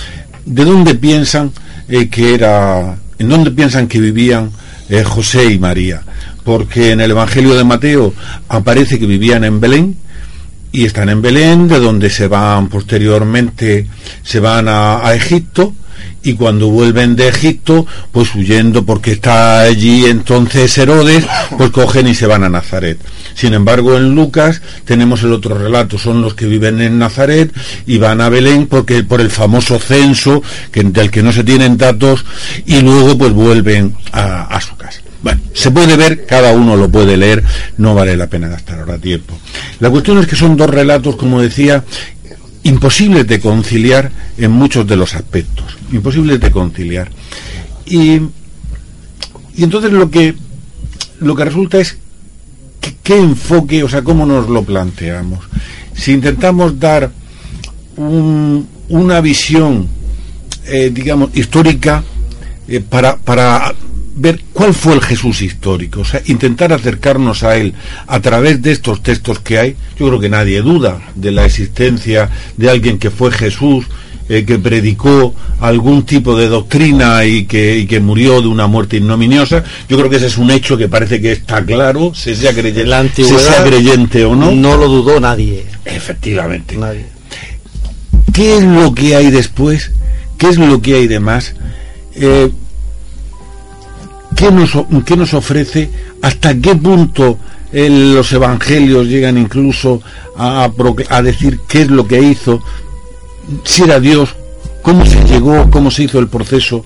¿de dónde piensan eh, que era, en dónde piensan que vivían eh, José y María? Porque en el Evangelio de Mateo aparece que vivían en Belén y están en Belén, de donde se van posteriormente, se van a, a Egipto y cuando vuelven de Egipto, pues huyendo porque está allí entonces Herodes, pues cogen y se van a Nazaret. Sin embargo, en Lucas tenemos el otro relato, son los que viven en Nazaret y van a Belén porque por el famoso censo que, del que no se tienen datos y luego pues vuelven a, a su casa. Bueno, se puede ver, cada uno lo puede leer, no vale la pena gastar ahora tiempo. La cuestión es que son dos relatos, como decía, imposibles de conciliar en muchos de los aspectos, imposibles de conciliar. Y, y entonces lo que, lo que resulta es qué enfoque, o sea, cómo nos lo planteamos. Si intentamos dar una visión, eh, digamos, histórica eh, para, para ver cuál fue el Jesús histórico, o sea, intentar acercarnos a él a través de estos textos que hay. Yo creo que nadie duda de la existencia de alguien que fue Jesús eh, que predicó algún tipo de doctrina y que, y que murió de una muerte ignominiosa. Yo creo que ese es un hecho que parece que está claro, se sea creyente, La se antigüedad sea creyente o no. No lo dudó nadie. Efectivamente. Nadie. ¿Qué es lo que hay después? ¿Qué es lo que hay de más? Eh, ¿qué, nos, o- qué nos ofrece? ¿Hasta qué punto eh, los evangelios llegan incluso a, a proc- a decir qué es lo que hizo? Si era Dios, cómo se llegó, cómo se hizo el proceso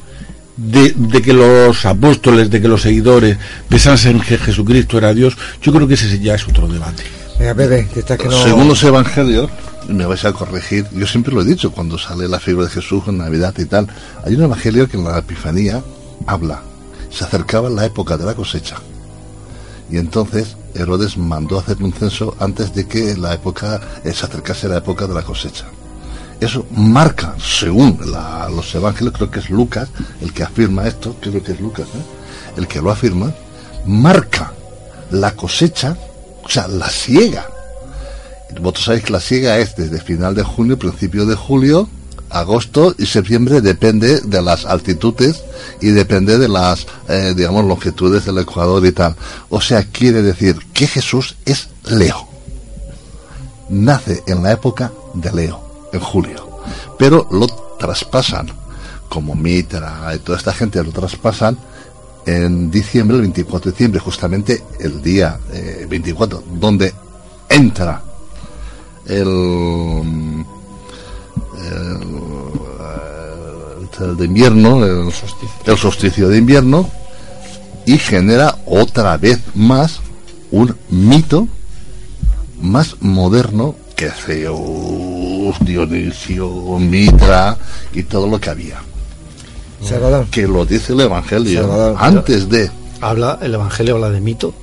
de, de que los apóstoles, de que los seguidores pensasen que Jesucristo era Dios. Yo creo que ese ya es otro debate. Venga, Pepe, que estás que no... Según los evangelios, me vais a corregir, yo siempre lo he dicho cuando sale la figura de Jesús en Navidad y tal, hay un evangelio que en la Epifanía habla, se acercaba la época de la cosecha. Y entonces Herodes mandó hacer un censo antes de que la época eh, se acercase la época de la cosecha. Eso marca, según los evangelios, creo que es Lucas el que afirma esto, creo que es Lucas, ¿eh? el que lo afirma, marca la cosecha, o sea, la siega. Vosotros sabéis que la siega es desde final de junio, principio de julio, agosto y septiembre, depende de las altitudes y depende de las, eh, digamos, longitudes del Ecuador y tal. O sea, quiere decir que Jesús es Leo. Nace en la época de Leo, en julio. Pero lo traspasan, como Mitra y toda esta gente lo traspasan en diciembre, el 24 de diciembre, justamente el día eh, 24, donde entra el, el, el de invierno, el, el solsticio de invierno, y genera otra vez más un mito más moderno que Zeus, Dionisio, Mitra y todo lo que había. Salvador. Que lo dice el Evangelio Salvador. antes de. Habla, el Evangelio habla de mito.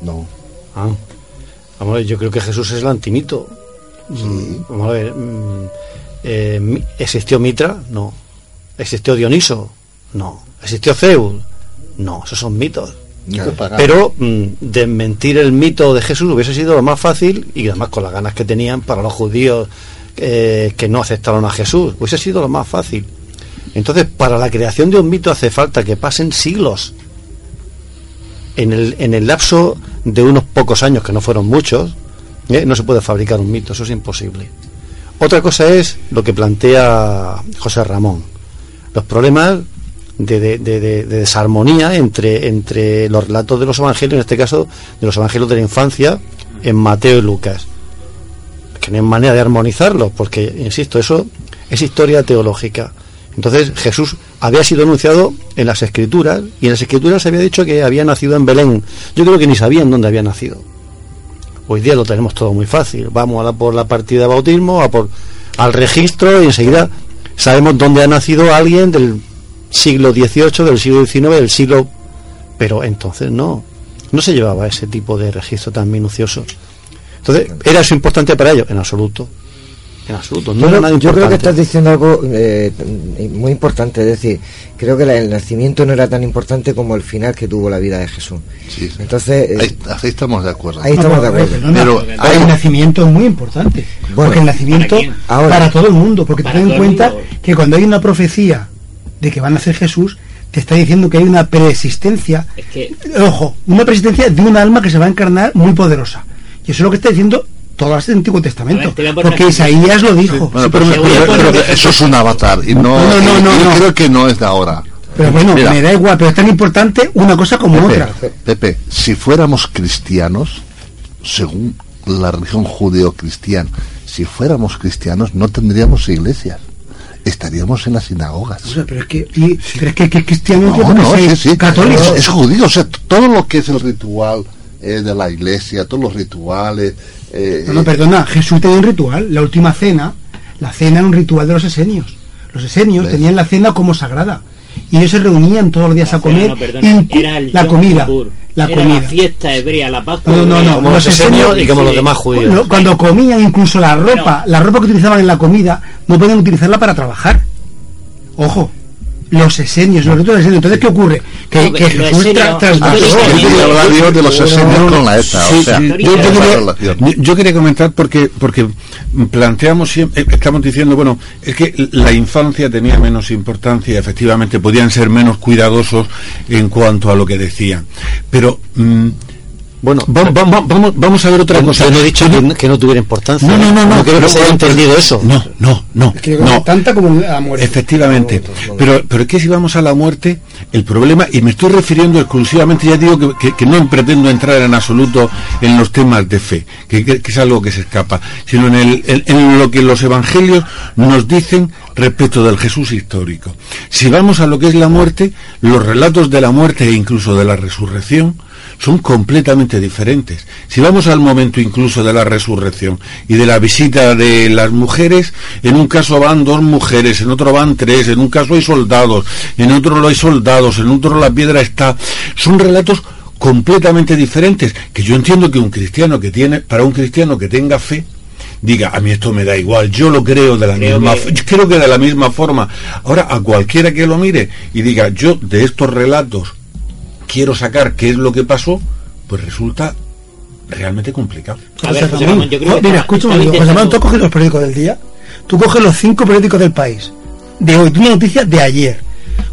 No. Ah. Vamos a ver, yo creo que Jesús es el antimito. Vamos a ver. mm, eh, mi- ¿Existió Mitra? No. ¿Existió Dioniso? No. ¿Existió Zeus? No, esos son mitos. Pero mm, desmentir el mito de Jesús hubiese sido lo más fácil y además con las ganas que tenían para los judíos eh, que no aceptaron a Jesús, hubiese sido lo más fácil. Entonces, para la creación de un mito hace falta que pasen siglos. En el, en el lapso de unos pocos años, que no fueron muchos, ¿eh? no se puede fabricar un mito, eso es imposible. Otra cosa es lo que plantea José Ramón, los problemas de, de- de- de- de desarmonía entre, entre los relatos de los evangelios, en este caso de los evangelios de la infancia, en Mateo y Lucas. Que no hay manera de armonizarlos, porque, insisto, eso es historia teológica. Entonces Jesús había sido anunciado en las escrituras y en las escrituras se había dicho que había nacido en Belén. Yo creo que ni sabían dónde había nacido. Hoy día lo tenemos todo muy fácil. Vamos a la, por la partida de bautismo, a por, al registro y enseguida sabemos dónde ha nacido alguien del siglo XVIII, del siglo XIX, del siglo... Pero entonces no, no se llevaba ese tipo de registro tan minucioso. Entonces, ¿era eso importante para ellos? En absoluto. En absoluto. No Yo, era creo- nada yo creo que estás diciendo algo eh, muy importante, es decir, creo que la- el nacimiento no era tan importante como el final que tuvo la vida de Jesús. Entonces, eh, Ahí, ahí estamos de acuerdo. Ahí estamos de No, pero, acuerdo. perdona, Pero pero el nacimiento es muy importante. porque el nacimiento ¿para todo el mundo. Porque ten en cuenta mundo. que cuando hay una profecía de que va a nacer Jesús, te está diciendo que hay una preexistencia. Es que Ojo, una preexistencia de un alma que se va a encarnar muy poderosa. Y eso es lo que está diciendo todo el Antiguo Testamento. Ver, Porque Isaías lo dijo. Bueno, pero, pero- pero eso es un avatar y no, No, no, no, yo no. creo que no es de ahora. Pero bueno, Mira, me da igual, pero es tan importante una cosa como Pepe, otra. Pepe, si fuéramos cristianos, según la religión judeo-cristiana, si fuéramos cristianos no tendríamos iglesias, estaríamos en las sinagogas. O sea, pero es que, y- pero es que, que cristiano No, no, sí, es sí. católico. Es, es judío, o sea, todo lo que es el ritual eh, de la iglesia, todos los rituales. eh, No, no, perdona, Jesús tenía un ritual. La última cena, la cena era un ritual de los esenios. Los esenios ¿Ves? tenían la cena como sagrada. Y ellos se reunían todos los días a comer. no, perdona, era el la comida. Kippur, La era comida. la fiesta hebrea, la Pascua. No, no, no, Como los esenios y como los demás judíos. Cuando, cuando comían incluso la ropa, la ropa que utilizaban en la comida, no podían utilizarla para trabajar. Ojo, los esenios, los ritos esenios. Entonces, ¿qué ocurre? Que, No, que pero Jesús esenio- tra- trasladó- Ah, sí, sí, quería hablar yo de los esenios con la ETA, o sea, yo, yo esa quería, relación. yo- yo quería comentar porque porque planteamos siempre, eh, estamos diciendo, bueno, es que la infancia tenía menos importancia, efectivamente podían ser menos cuidadosos en cuanto a lo que decían. Pero mm, bueno, vamos, vamos, vamos a ver otra cosa. yo no he dicho que, que no tuviera importancia. No, no, no, no. creo que no, se haya no, entendido eso. No, no, no. que no. tanta como la muerte. Efectivamente, pero, pero es que si vamos a la muerte, el problema, y me estoy refiriendo exclusivamente, ya digo que, que- que no pretendo entrar en absoluto en los temas de fe, que, que- que es algo que se escapa, sino en, el, en, en lo que los evangelios nos dicen respecto del Jesús histórico. Si vamos a lo que es la muerte, los relatos de la muerte e incluso de la resurrección, son completamente diferentes. Si vamos al momento incluso de la resurrección y de la visita de las mujeres, en un caso van dos mujeres, en otro van tres, en un caso hay soldados, en otro no hay soldados, en otro la piedra está. Son relatos completamente diferentes que yo entiendo que un cristiano que tiene, para un cristiano que tenga fe, diga, a mí esto me da igual, yo lo creo de la Creo misma que- yo creo que de la misma forma. Ahora, a cualquiera que lo mire y diga, yo de estos relatos quiero sacar qué es lo que pasó, pues resulta realmente complicado. A ver, José Ramón, Ramón, yo creo jo- que mira, está José Ramón, tú coges los periódicos del día, tú coges los cinco periódicos del país, de hoy, de una noticia de ayer,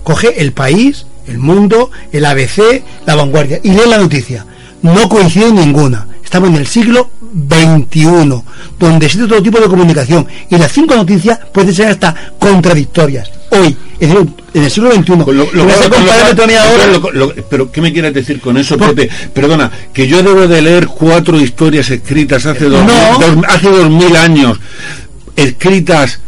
coge el país, el mundo, el ABC, la vanguardia, y lee la noticia. No coincide ninguna. Estamos en el siglo XXI, donde existe todo tipo de comunicación, y las cinco noticias pueden ser hasta contradictorias. Hoy, es decir, en el siglo XXI, lo- ¿Tú lo- lo pero ¿qué me quieres decir con eso, Pepe? Perdona, que yo debo de leer cuatro historias escritas hace dos, No. dos- hace dos mil años, escritas,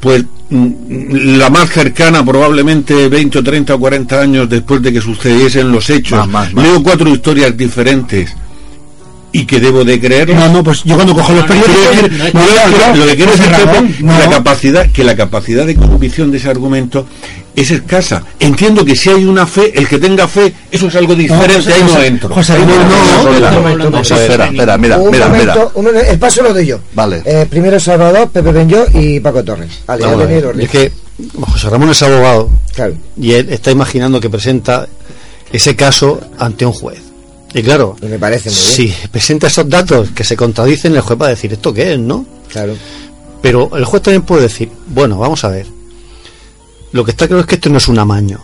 pues mm, la más cercana probablemente 20 o 30 o 40 años después de que sucediesen los hechos. Más, más, más. Leo cuatro historias diferentes y que debo de creer No, no, pues yo cuando cojo los periódicos... lo que quiero es la capacidad, que la capacidad de convicción de ese argumento es escasa. Entiendo que si hay una fe, el que tenga fe, eso es algo diferente, ahí no entro. José, no, espera, espera, mira, el paso lo doy yo. Vale. Eh, primero Salvador, Pepe Benyo y Paco Torres. Es que José Ramón es abogado y él está imaginando que presenta ese caso ante un juez. Y claro, Y me parece muy bien. si presenta esos datos que se contradicen, el juez va a decir, ¿esto qué es, no? Claro. Pero el juez también puede decir, bueno, vamos a ver. Lo que está claro es que esto no es un amaño.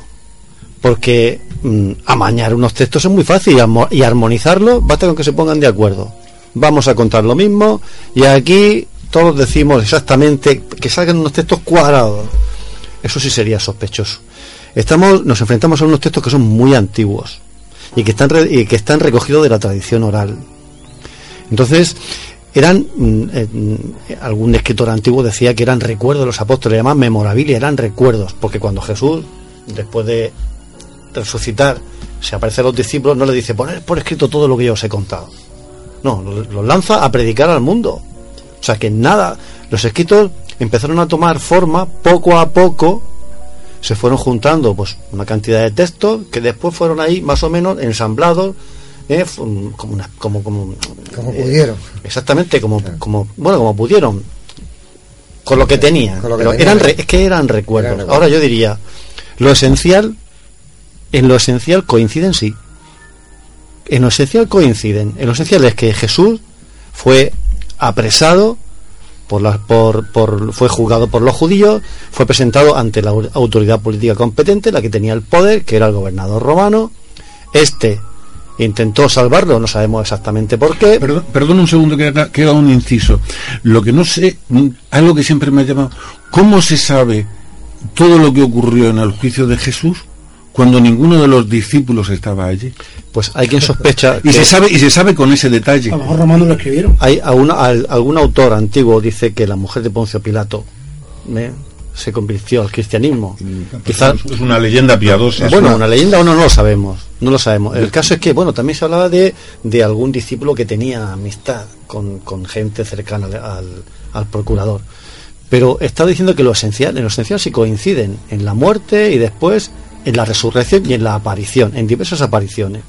Porque mm, amañar unos textos es muy fácil y armonizarlo basta con que se pongan de acuerdo. Vamos a contar lo mismo y aquí todos decimos exactamente que salgan unos textos cuadrados. Eso sí sería sospechoso. Estamos, nos enfrentamos a unos textos que son muy antiguos y que están, y que están recogidos de la tradición oral. Entonces, eran, mm, eh, mm, algún escritor antiguo decía que eran recuerdos de los apóstoles, llaman memorabilia, eran recuerdos, porque cuando Jesús, después de resucitar, se aparece a los discípulos, no le dice, poner por escrito todo lo que yo os he contado. No, lo- los lanza a predicar al mundo. O sea que nada, los escritos empezaron a tomar forma poco a poco, se fueron juntando pues una cantidad de textos que después fueron ahí más o menos ensamblados eh, como una, como como Como eh, pudieron. exactamente como como bueno como pudieron con lo que tenían Con lo que Pero tenían. eran re- es que eran recuerdos Eran recuerdos. ahora yo diría lo esencial en lo esencial coinciden sí en lo esencial coinciden en lo esencial es que Jesús fue apresado por la- por, por- fue juzgado por los judíos, fue presentado ante la au- autoridad política competente, la que tenía el poder, que era el gobernador romano. Este intentó salvarlo, no sabemos exactamente por qué. Perdón, un segundo que haga, un inciso. Lo que no sé, algo que siempre me ha llamado, ¿cómo se sabe todo lo que ocurrió en el juicio de Jesús cuando ninguno de los discípulos estaba allí? Pues hay quien sospecha Y que se sabe y se sabe con ese detalle. A lo mejor Romano lo escribieron. hay a una- al- algún autor antiguo dice que la mujer de Poncio Pilato ¿eh? se convirtió al cristianismo. Quizá Es una leyenda piadosa. Bueno, una leyenda o no, no lo sabemos. No lo sabemos. El caso es que, bueno, también se hablaba de, de algún discípulo que tenía amistad con, con gente cercana al, al- al procurador. Pero está diciendo que lo esencial, en lo esencial sí coinciden en la muerte y después en la resurrección y en la aparición, en diversas apariciones.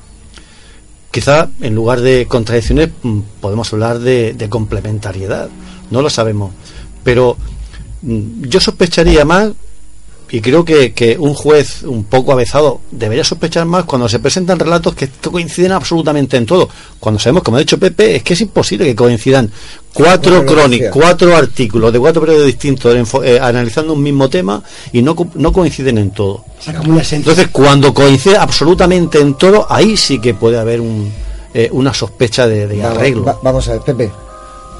Quizá en lugar de contradicciones mm, podemos hablar de, de complementariedad, no lo sabemos. Pero mm, yo sospecharía más y creo que, que, un juez un poco avezado debería sospechar más cuando se presentan relatos que coinciden absolutamente en todo. Cuando sabemos, como ha dicho Pepe, es que es imposible que coincidan cuatro crónicas, cuatro artículos de cuatro periodos distintos eh, analizando un mismo tema y no, no coinciden en todo. Entonces, cuando coincide absolutamente en todo, ahí sí que puede haber un, eh, una sospecha de, arreglo. vamos a ver, Pepe.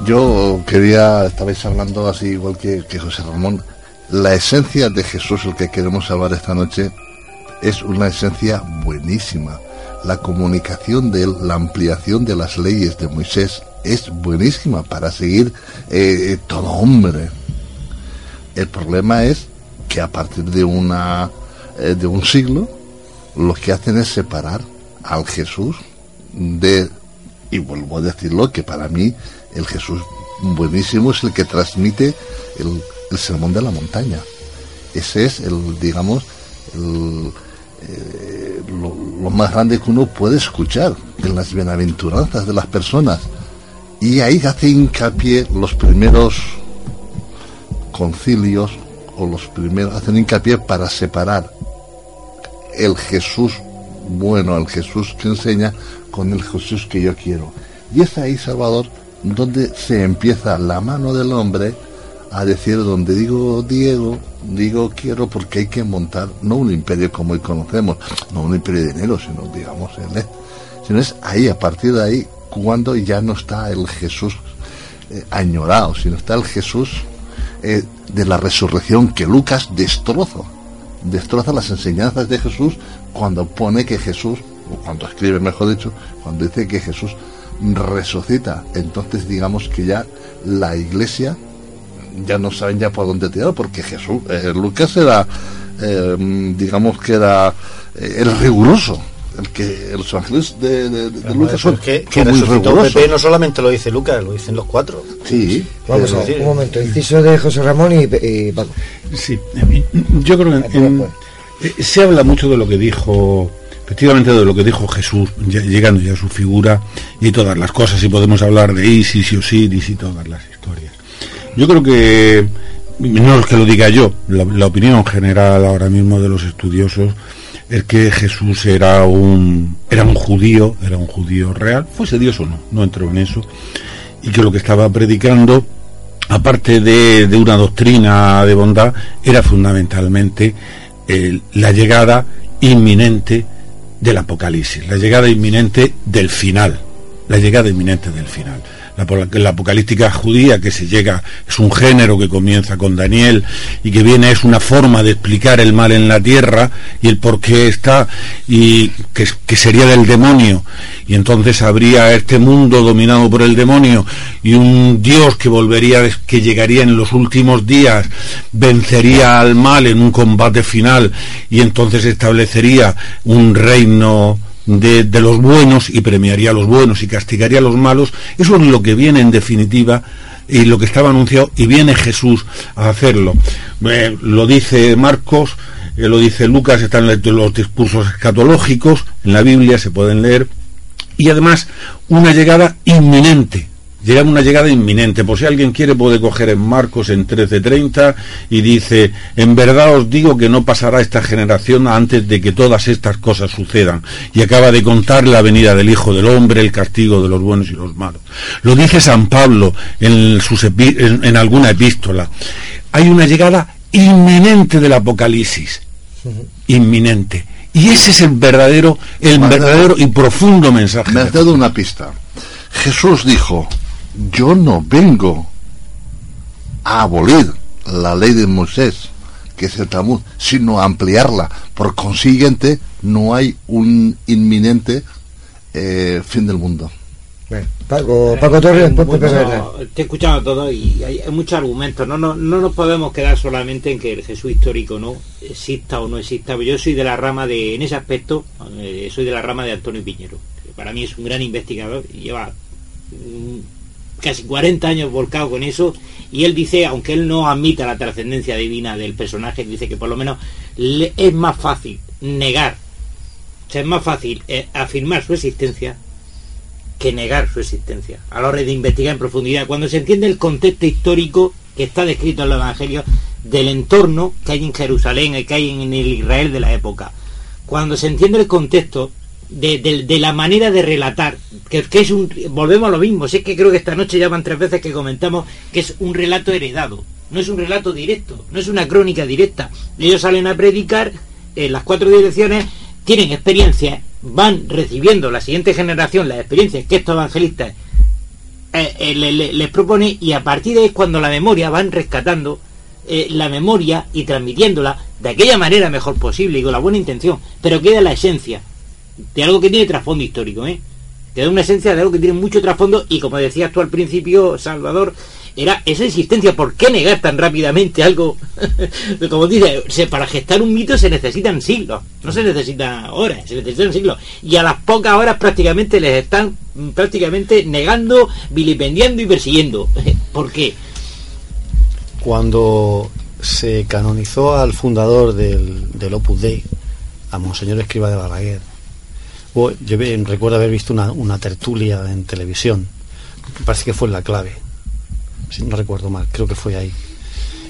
Yo quería, estabais hablando así igual que, que José Ramón, la esencia de Jesús, el que queremos hablar esta noche, es una esencia buenísima. La comunicación de él, la ampliación de las leyes de Moisés es buenísima para seguir eh, todo hombre. El problema es que a partir de una eh, de un siglo lo que hacen es separar al Jesús de y vuelvo a decirlo que para mí el Jesús buenísimo es el que transmite el, sermón de la montaña. Ese es el, digamos, eh, lo, más grande que uno puede escuchar en las bienaventuranzas de las personas. Y ahí hace hincapié los primeros concilios o los primeros hacen hincapié para separar el Jesús bueno, el Jesús que enseña con el Jesús que yo quiero. Y es ahí, Salvador, donde se empieza la mano del hombre a decir donde digo Diego, digo quiero porque hay que montar no un imperio como hoy conocemos, no un imperio de dinero, sino digamos el sino es ahí, a partir de ahí, cuando ya no está el Jesús eh, añorado, sino está el Jesús eh, de la resurrección que Lucas destroza, destroza las enseñanzas de Jesús cuando pone que Jesús, o cuando escribe mejor dicho, cuando dice que Jesús resucita. Entonces digamos que ya la iglesia ya no saben ya por dónde tirar porque Jesús, eh, Lucas era, eh, digamos que era eh, el riguroso. El que los ángeles de, Lucas son, que, muy rigurosos. no solamente lo dice Lucas, lo dicen los cuatro. Sí. Vamos a ver, un momento, inciso de José Ramón y, Paco. Sí, yo creo que se habla mucho de lo que dijo efectivamente de lo que dijo Jesús, llegando ya a su figura y todas las cosas, y podemos hablar de Isis y Osiris y todas las historias. Yo creo que, no es que lo diga yo, la, opinión general ahora mismo de los estudiosos es que Jesús era un, era un judío, era un judío real, fuese Dios o no, no entro en eso, y que lo que estaba predicando, aparte de, una doctrina de bondad, era fundamentalmente la llegada inminente del apocalipsis, la llegada inminente del final, la llegada inminente del final. La, apocalíptica judía que se llega es un género que comienza con Daniel y que viene es una forma de explicar el mal en la tierra y el por qué está y que, que sería del demonio. Y entonces habría este mundo dominado por el demonio y un Dios que volvería que llegaría en los últimos días vencería al mal en un combate final y entonces establecería un reino de, los buenos y premiaría a los buenos y castigaría a los malos, eso es lo que viene en definitiva y lo que estaba anunciado y viene Jesús a hacerlo. Eh, lo dice Marcos, eh, lo dice Lucas, están los discursos escatológicos, en la Biblia se pueden leer, y además una llegada inminente llega una llegada inminente. Por si alguien quiere puede coger en Marcos en 13:30 y dice, en verdad os digo que no pasará esta generación antes de que todas estas cosas sucedan. Y acaba de contar la venida del Hijo del Hombre, el castigo de los buenos y los malos. Lo dice San Pablo en, en, alguna epístola. Hay una llegada inminente del Apocalipsis. Inminente. Y ese es el verdadero, el verdadero y profundo mensaje. Me has dado una pista. Jesús dijo, yo no vengo a abolir la ley de Moisés, que es el Talmud, sino a ampliarla. Por consiguiente, no hay un inminente eh, fin del mundo. Paco, Paco Torres, Te he escuchado todo y hay, muchos argumentos. No, no, no nos podemos quedar solamente en que el Jesús histórico no exista o no exista. Yo soy de la rama de, en ese aspecto, eh, soy de la rama de Antonio Piñero. Que para mí es un gran investigador y lleva casi 40 años volcado con eso y él dice, aunque él no admita la trascendencia divina del personaje, dice que por lo menos le es más fácil negar, o sea, es más fácil eh, afirmar su existencia que negar su existencia a la hora de investigar en profundidad. Cuando se entiende el contexto histórico que está descrito en los evangelios, del entorno que hay en Jerusalén y que hay en el Israel de la época. Cuando se entiende el contexto de, la manera de relatar, que, es un... Volvemos a lo mismo, si es que creo que esta noche ya van tres veces que comentamos que es un relato heredado, no es un relato directo, no es una crónica directa. Ellos salen a predicar en las cuatro direcciones, tienen experiencias, van recibiendo la siguiente generación las experiencias que estos evangelistas eh, eh, les propone y a partir de ahí es cuando la memoria van rescatando eh, la memoria y transmitiéndola de aquella manera mejor posible y con la buena intención, pero queda la esencia de algo que tiene trasfondo histórico, ¿eh? Queda una esencia de algo que tiene mucho trasfondo y como decías tú al principio, Salvador, era esa existencia. ¿Por qué negar tan rápidamente algo? Como dice, para gestar un mito se necesitan siglos, no se necesitan horas, se necesitan siglos. Y a las pocas horas prácticamente les están mm, prácticamente negando, vilipendiando y persiguiendo. ¿Por qué? Cuando se canonizó al fundador del, Opus Dei, a Monseñor Escriba de Balaguer, yo recuerdo haber visto una, una tertulia en televisión, parece que fue la clave si no recuerdo mal, creo que fue ahí.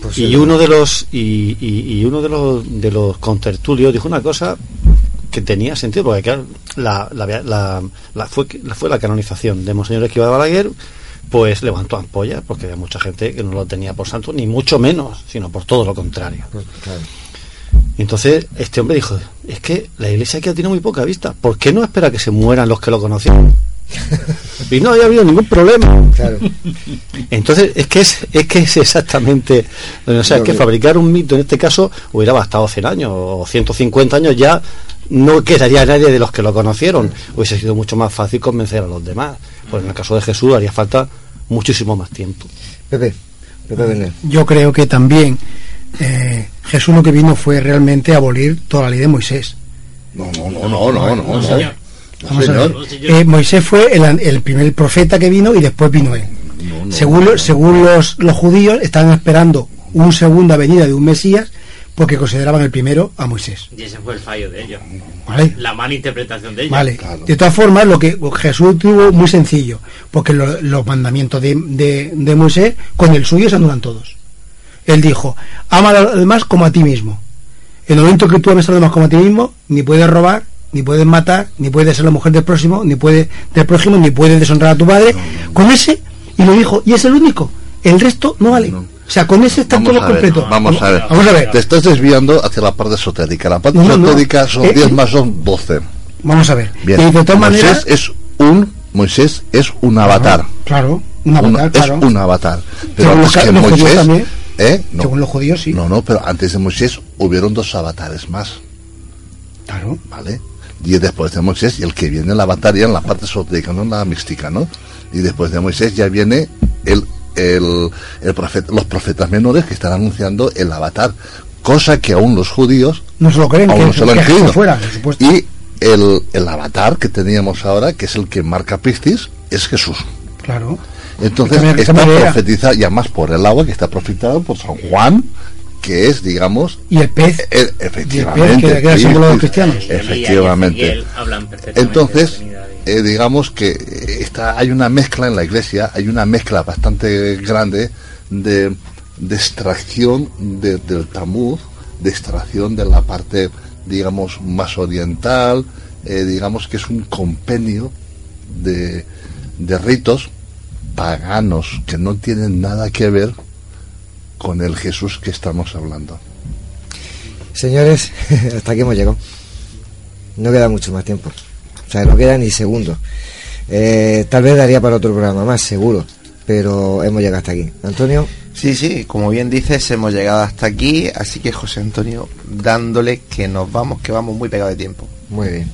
Pues y uno de los y, uno de los de los contertulios dijo una cosa que tenía sentido porque la, la, la, fue, fue la canonización de Monseñor Esquiva de Balaguer pues levantó ampollas porque había mucha gente que no lo tenía por santo ni mucho menos sino por todo lo contrario. Pues, entonces este hombre dijo es que la iglesia aquí tiene muy poca vista ¿por qué no espera que se mueran los que lo conocieron? y no había habido ningún problema. Entonces, es que es, es que es exactamente. O sea, es que fabricar un mito en este caso hubiera bastado 100 años o 150 años ya no quedaría nadie de los que lo conocieron. Hubiese sido mucho más fácil convencer a los demás. Pues en el caso de Jesús haría falta muchísimo más tiempo. Pepe, Pepe Yo creo que también eh, Jesús lo que vino fue realmente abolir toda la ley de Moisés. No, no, no, no, no, no. no, eh, Moisés fue el, primer profeta que vino y después vino él. según según los, los judíos, estaban esperando una segunda venida de un Mesías porque consideraban el primero a Moisés. Y ese fue el fallo de ellos. La mala interpretación de ellos. Vale. De todas formas, lo que Jesús tuvo muy sencillo, porque los mandamientos de, de, Moisés con el suyo se anulan todos. Él dijo, ama a los demás como a ti mismo. En el momento que tú ames a los demás como a ti mismo, ni puedes robar, ni puedes matar, ni puedes ser la mujer del próximo, ni puedes del próximo, ni puedes deshonrar a tu padre. Con ese, y lo dijo, y es el único. El resto no vale. O sea, con ese está todo completo. Vamos a ver. Vamos a ver. Te estás desviando hacia la parte esotérica. La parte esotérica son 10 eh, más son 12. Vamos a ver. Bien. Y de todas Moisés es un Moisés es un avatar. Claro, un avatar, Es un avatar. Pero antes que Moisés, ¿eh? no, según los judíos sí. No, no, pero antes de Moisés hubieron dos avatares más. Claro. ¿Vale? y después de Moisés y el que viene la batalla en la parte esotérica, no en la mística, ¿no? Y después de Moisés ya viene el, el, el profeta, los profetas menores que están anunciando el avatar, cosa que aún los judíos no se lo creen, aún no se lo han creído. y el, el avatar que teníamos ahora, que es el que marca Piscis, es Jesús. Claro. Entonces está profetizado, y además por el agua que está profetizado por San Juan, que es, digamos... Y el pez. efectivamente. que, símbolo de los cristianos. Efectivamente. Entonces, eh, digamos que está, hay una mezcla en la iglesia, hay una mezcla bastante grande de, de extracción del Talmud, de extracción de la parte, digamos, más oriental, eh, digamos que es un compendio de, de ritos paganos que no tienen nada que ver con el Jesús que estamos hablando. Señores, hasta aquí hemos llegado. No queda mucho más tiempo. O sea, no queda ni segundos. Eh, tal vez daría para otro programa más, seguro. Pero hemos llegado hasta aquí. Antonio. Sí, sí, como bien dices, hemos llegado hasta aquí. Así que José Antonio, dándole que nos vamos, que vamos muy pegados de tiempo. Muy bien.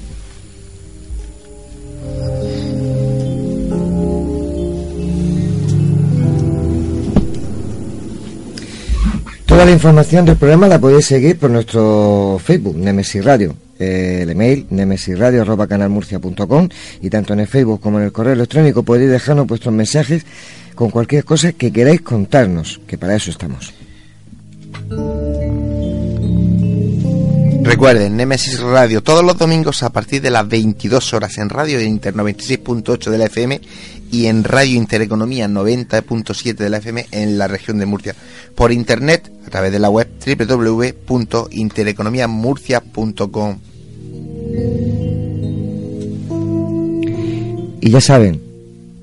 Toda la información del programa la podéis seguir por nuestro Facebook, Nemesis Radio. Eh, el email nemesisradio.canalmurcia.com y tanto en el Facebook como en el correo electrónico podéis dejarnos vuestros mensajes con cualquier cosa que queráis contarnos, que para eso estamos. Recuerden, Nemesis Radio, todos los domingos a partir de las 22 horas en Radio Inter 96.8 de la FM y en Radio Intereconomía 90.7 de la FM en la región de Murcia. Por internet, a través de la web www.intereconomiamurcia.com. Y ya saben,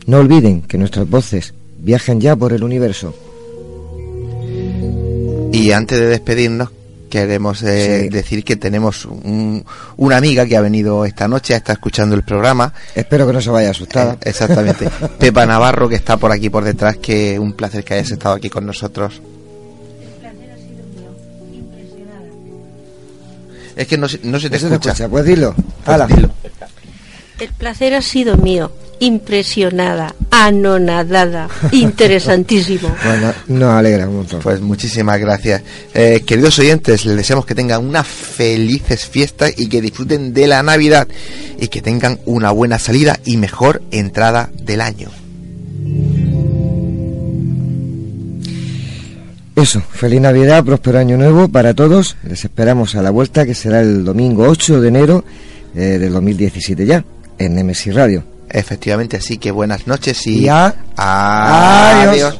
no olviden que nuestras voces viajan ya por el universo. Y antes de despedirnos, queremos eh, decir que tenemos una amiga que ha venido esta noche, está escuchando el programa. Espero que no se vaya asustada. Eh, exactamente. Pepa Navarro, que está por aquí por detrás, que un placer que hayas estado aquí con nosotros. Es que no, se, no se te escucha. Pues dilo. Pues dilo. El placer ha sido mío impresionada, anonadada, interesantísimo. Bueno, nos alegra un montón. Pues muchísimas gracias. Eh, queridos oyentes, les deseamos que tengan unas felices fiestas y que disfruten de la Navidad y que tengan una buena salida y mejor entrada del año. Eso, feliz Navidad, próspero año nuevo para todos. Les esperamos a la vuelta que será el domingo 8 de enero eh, del 2017 ya, en Nemesis Radio. Efectivamente, así que buenas noches y, adiós.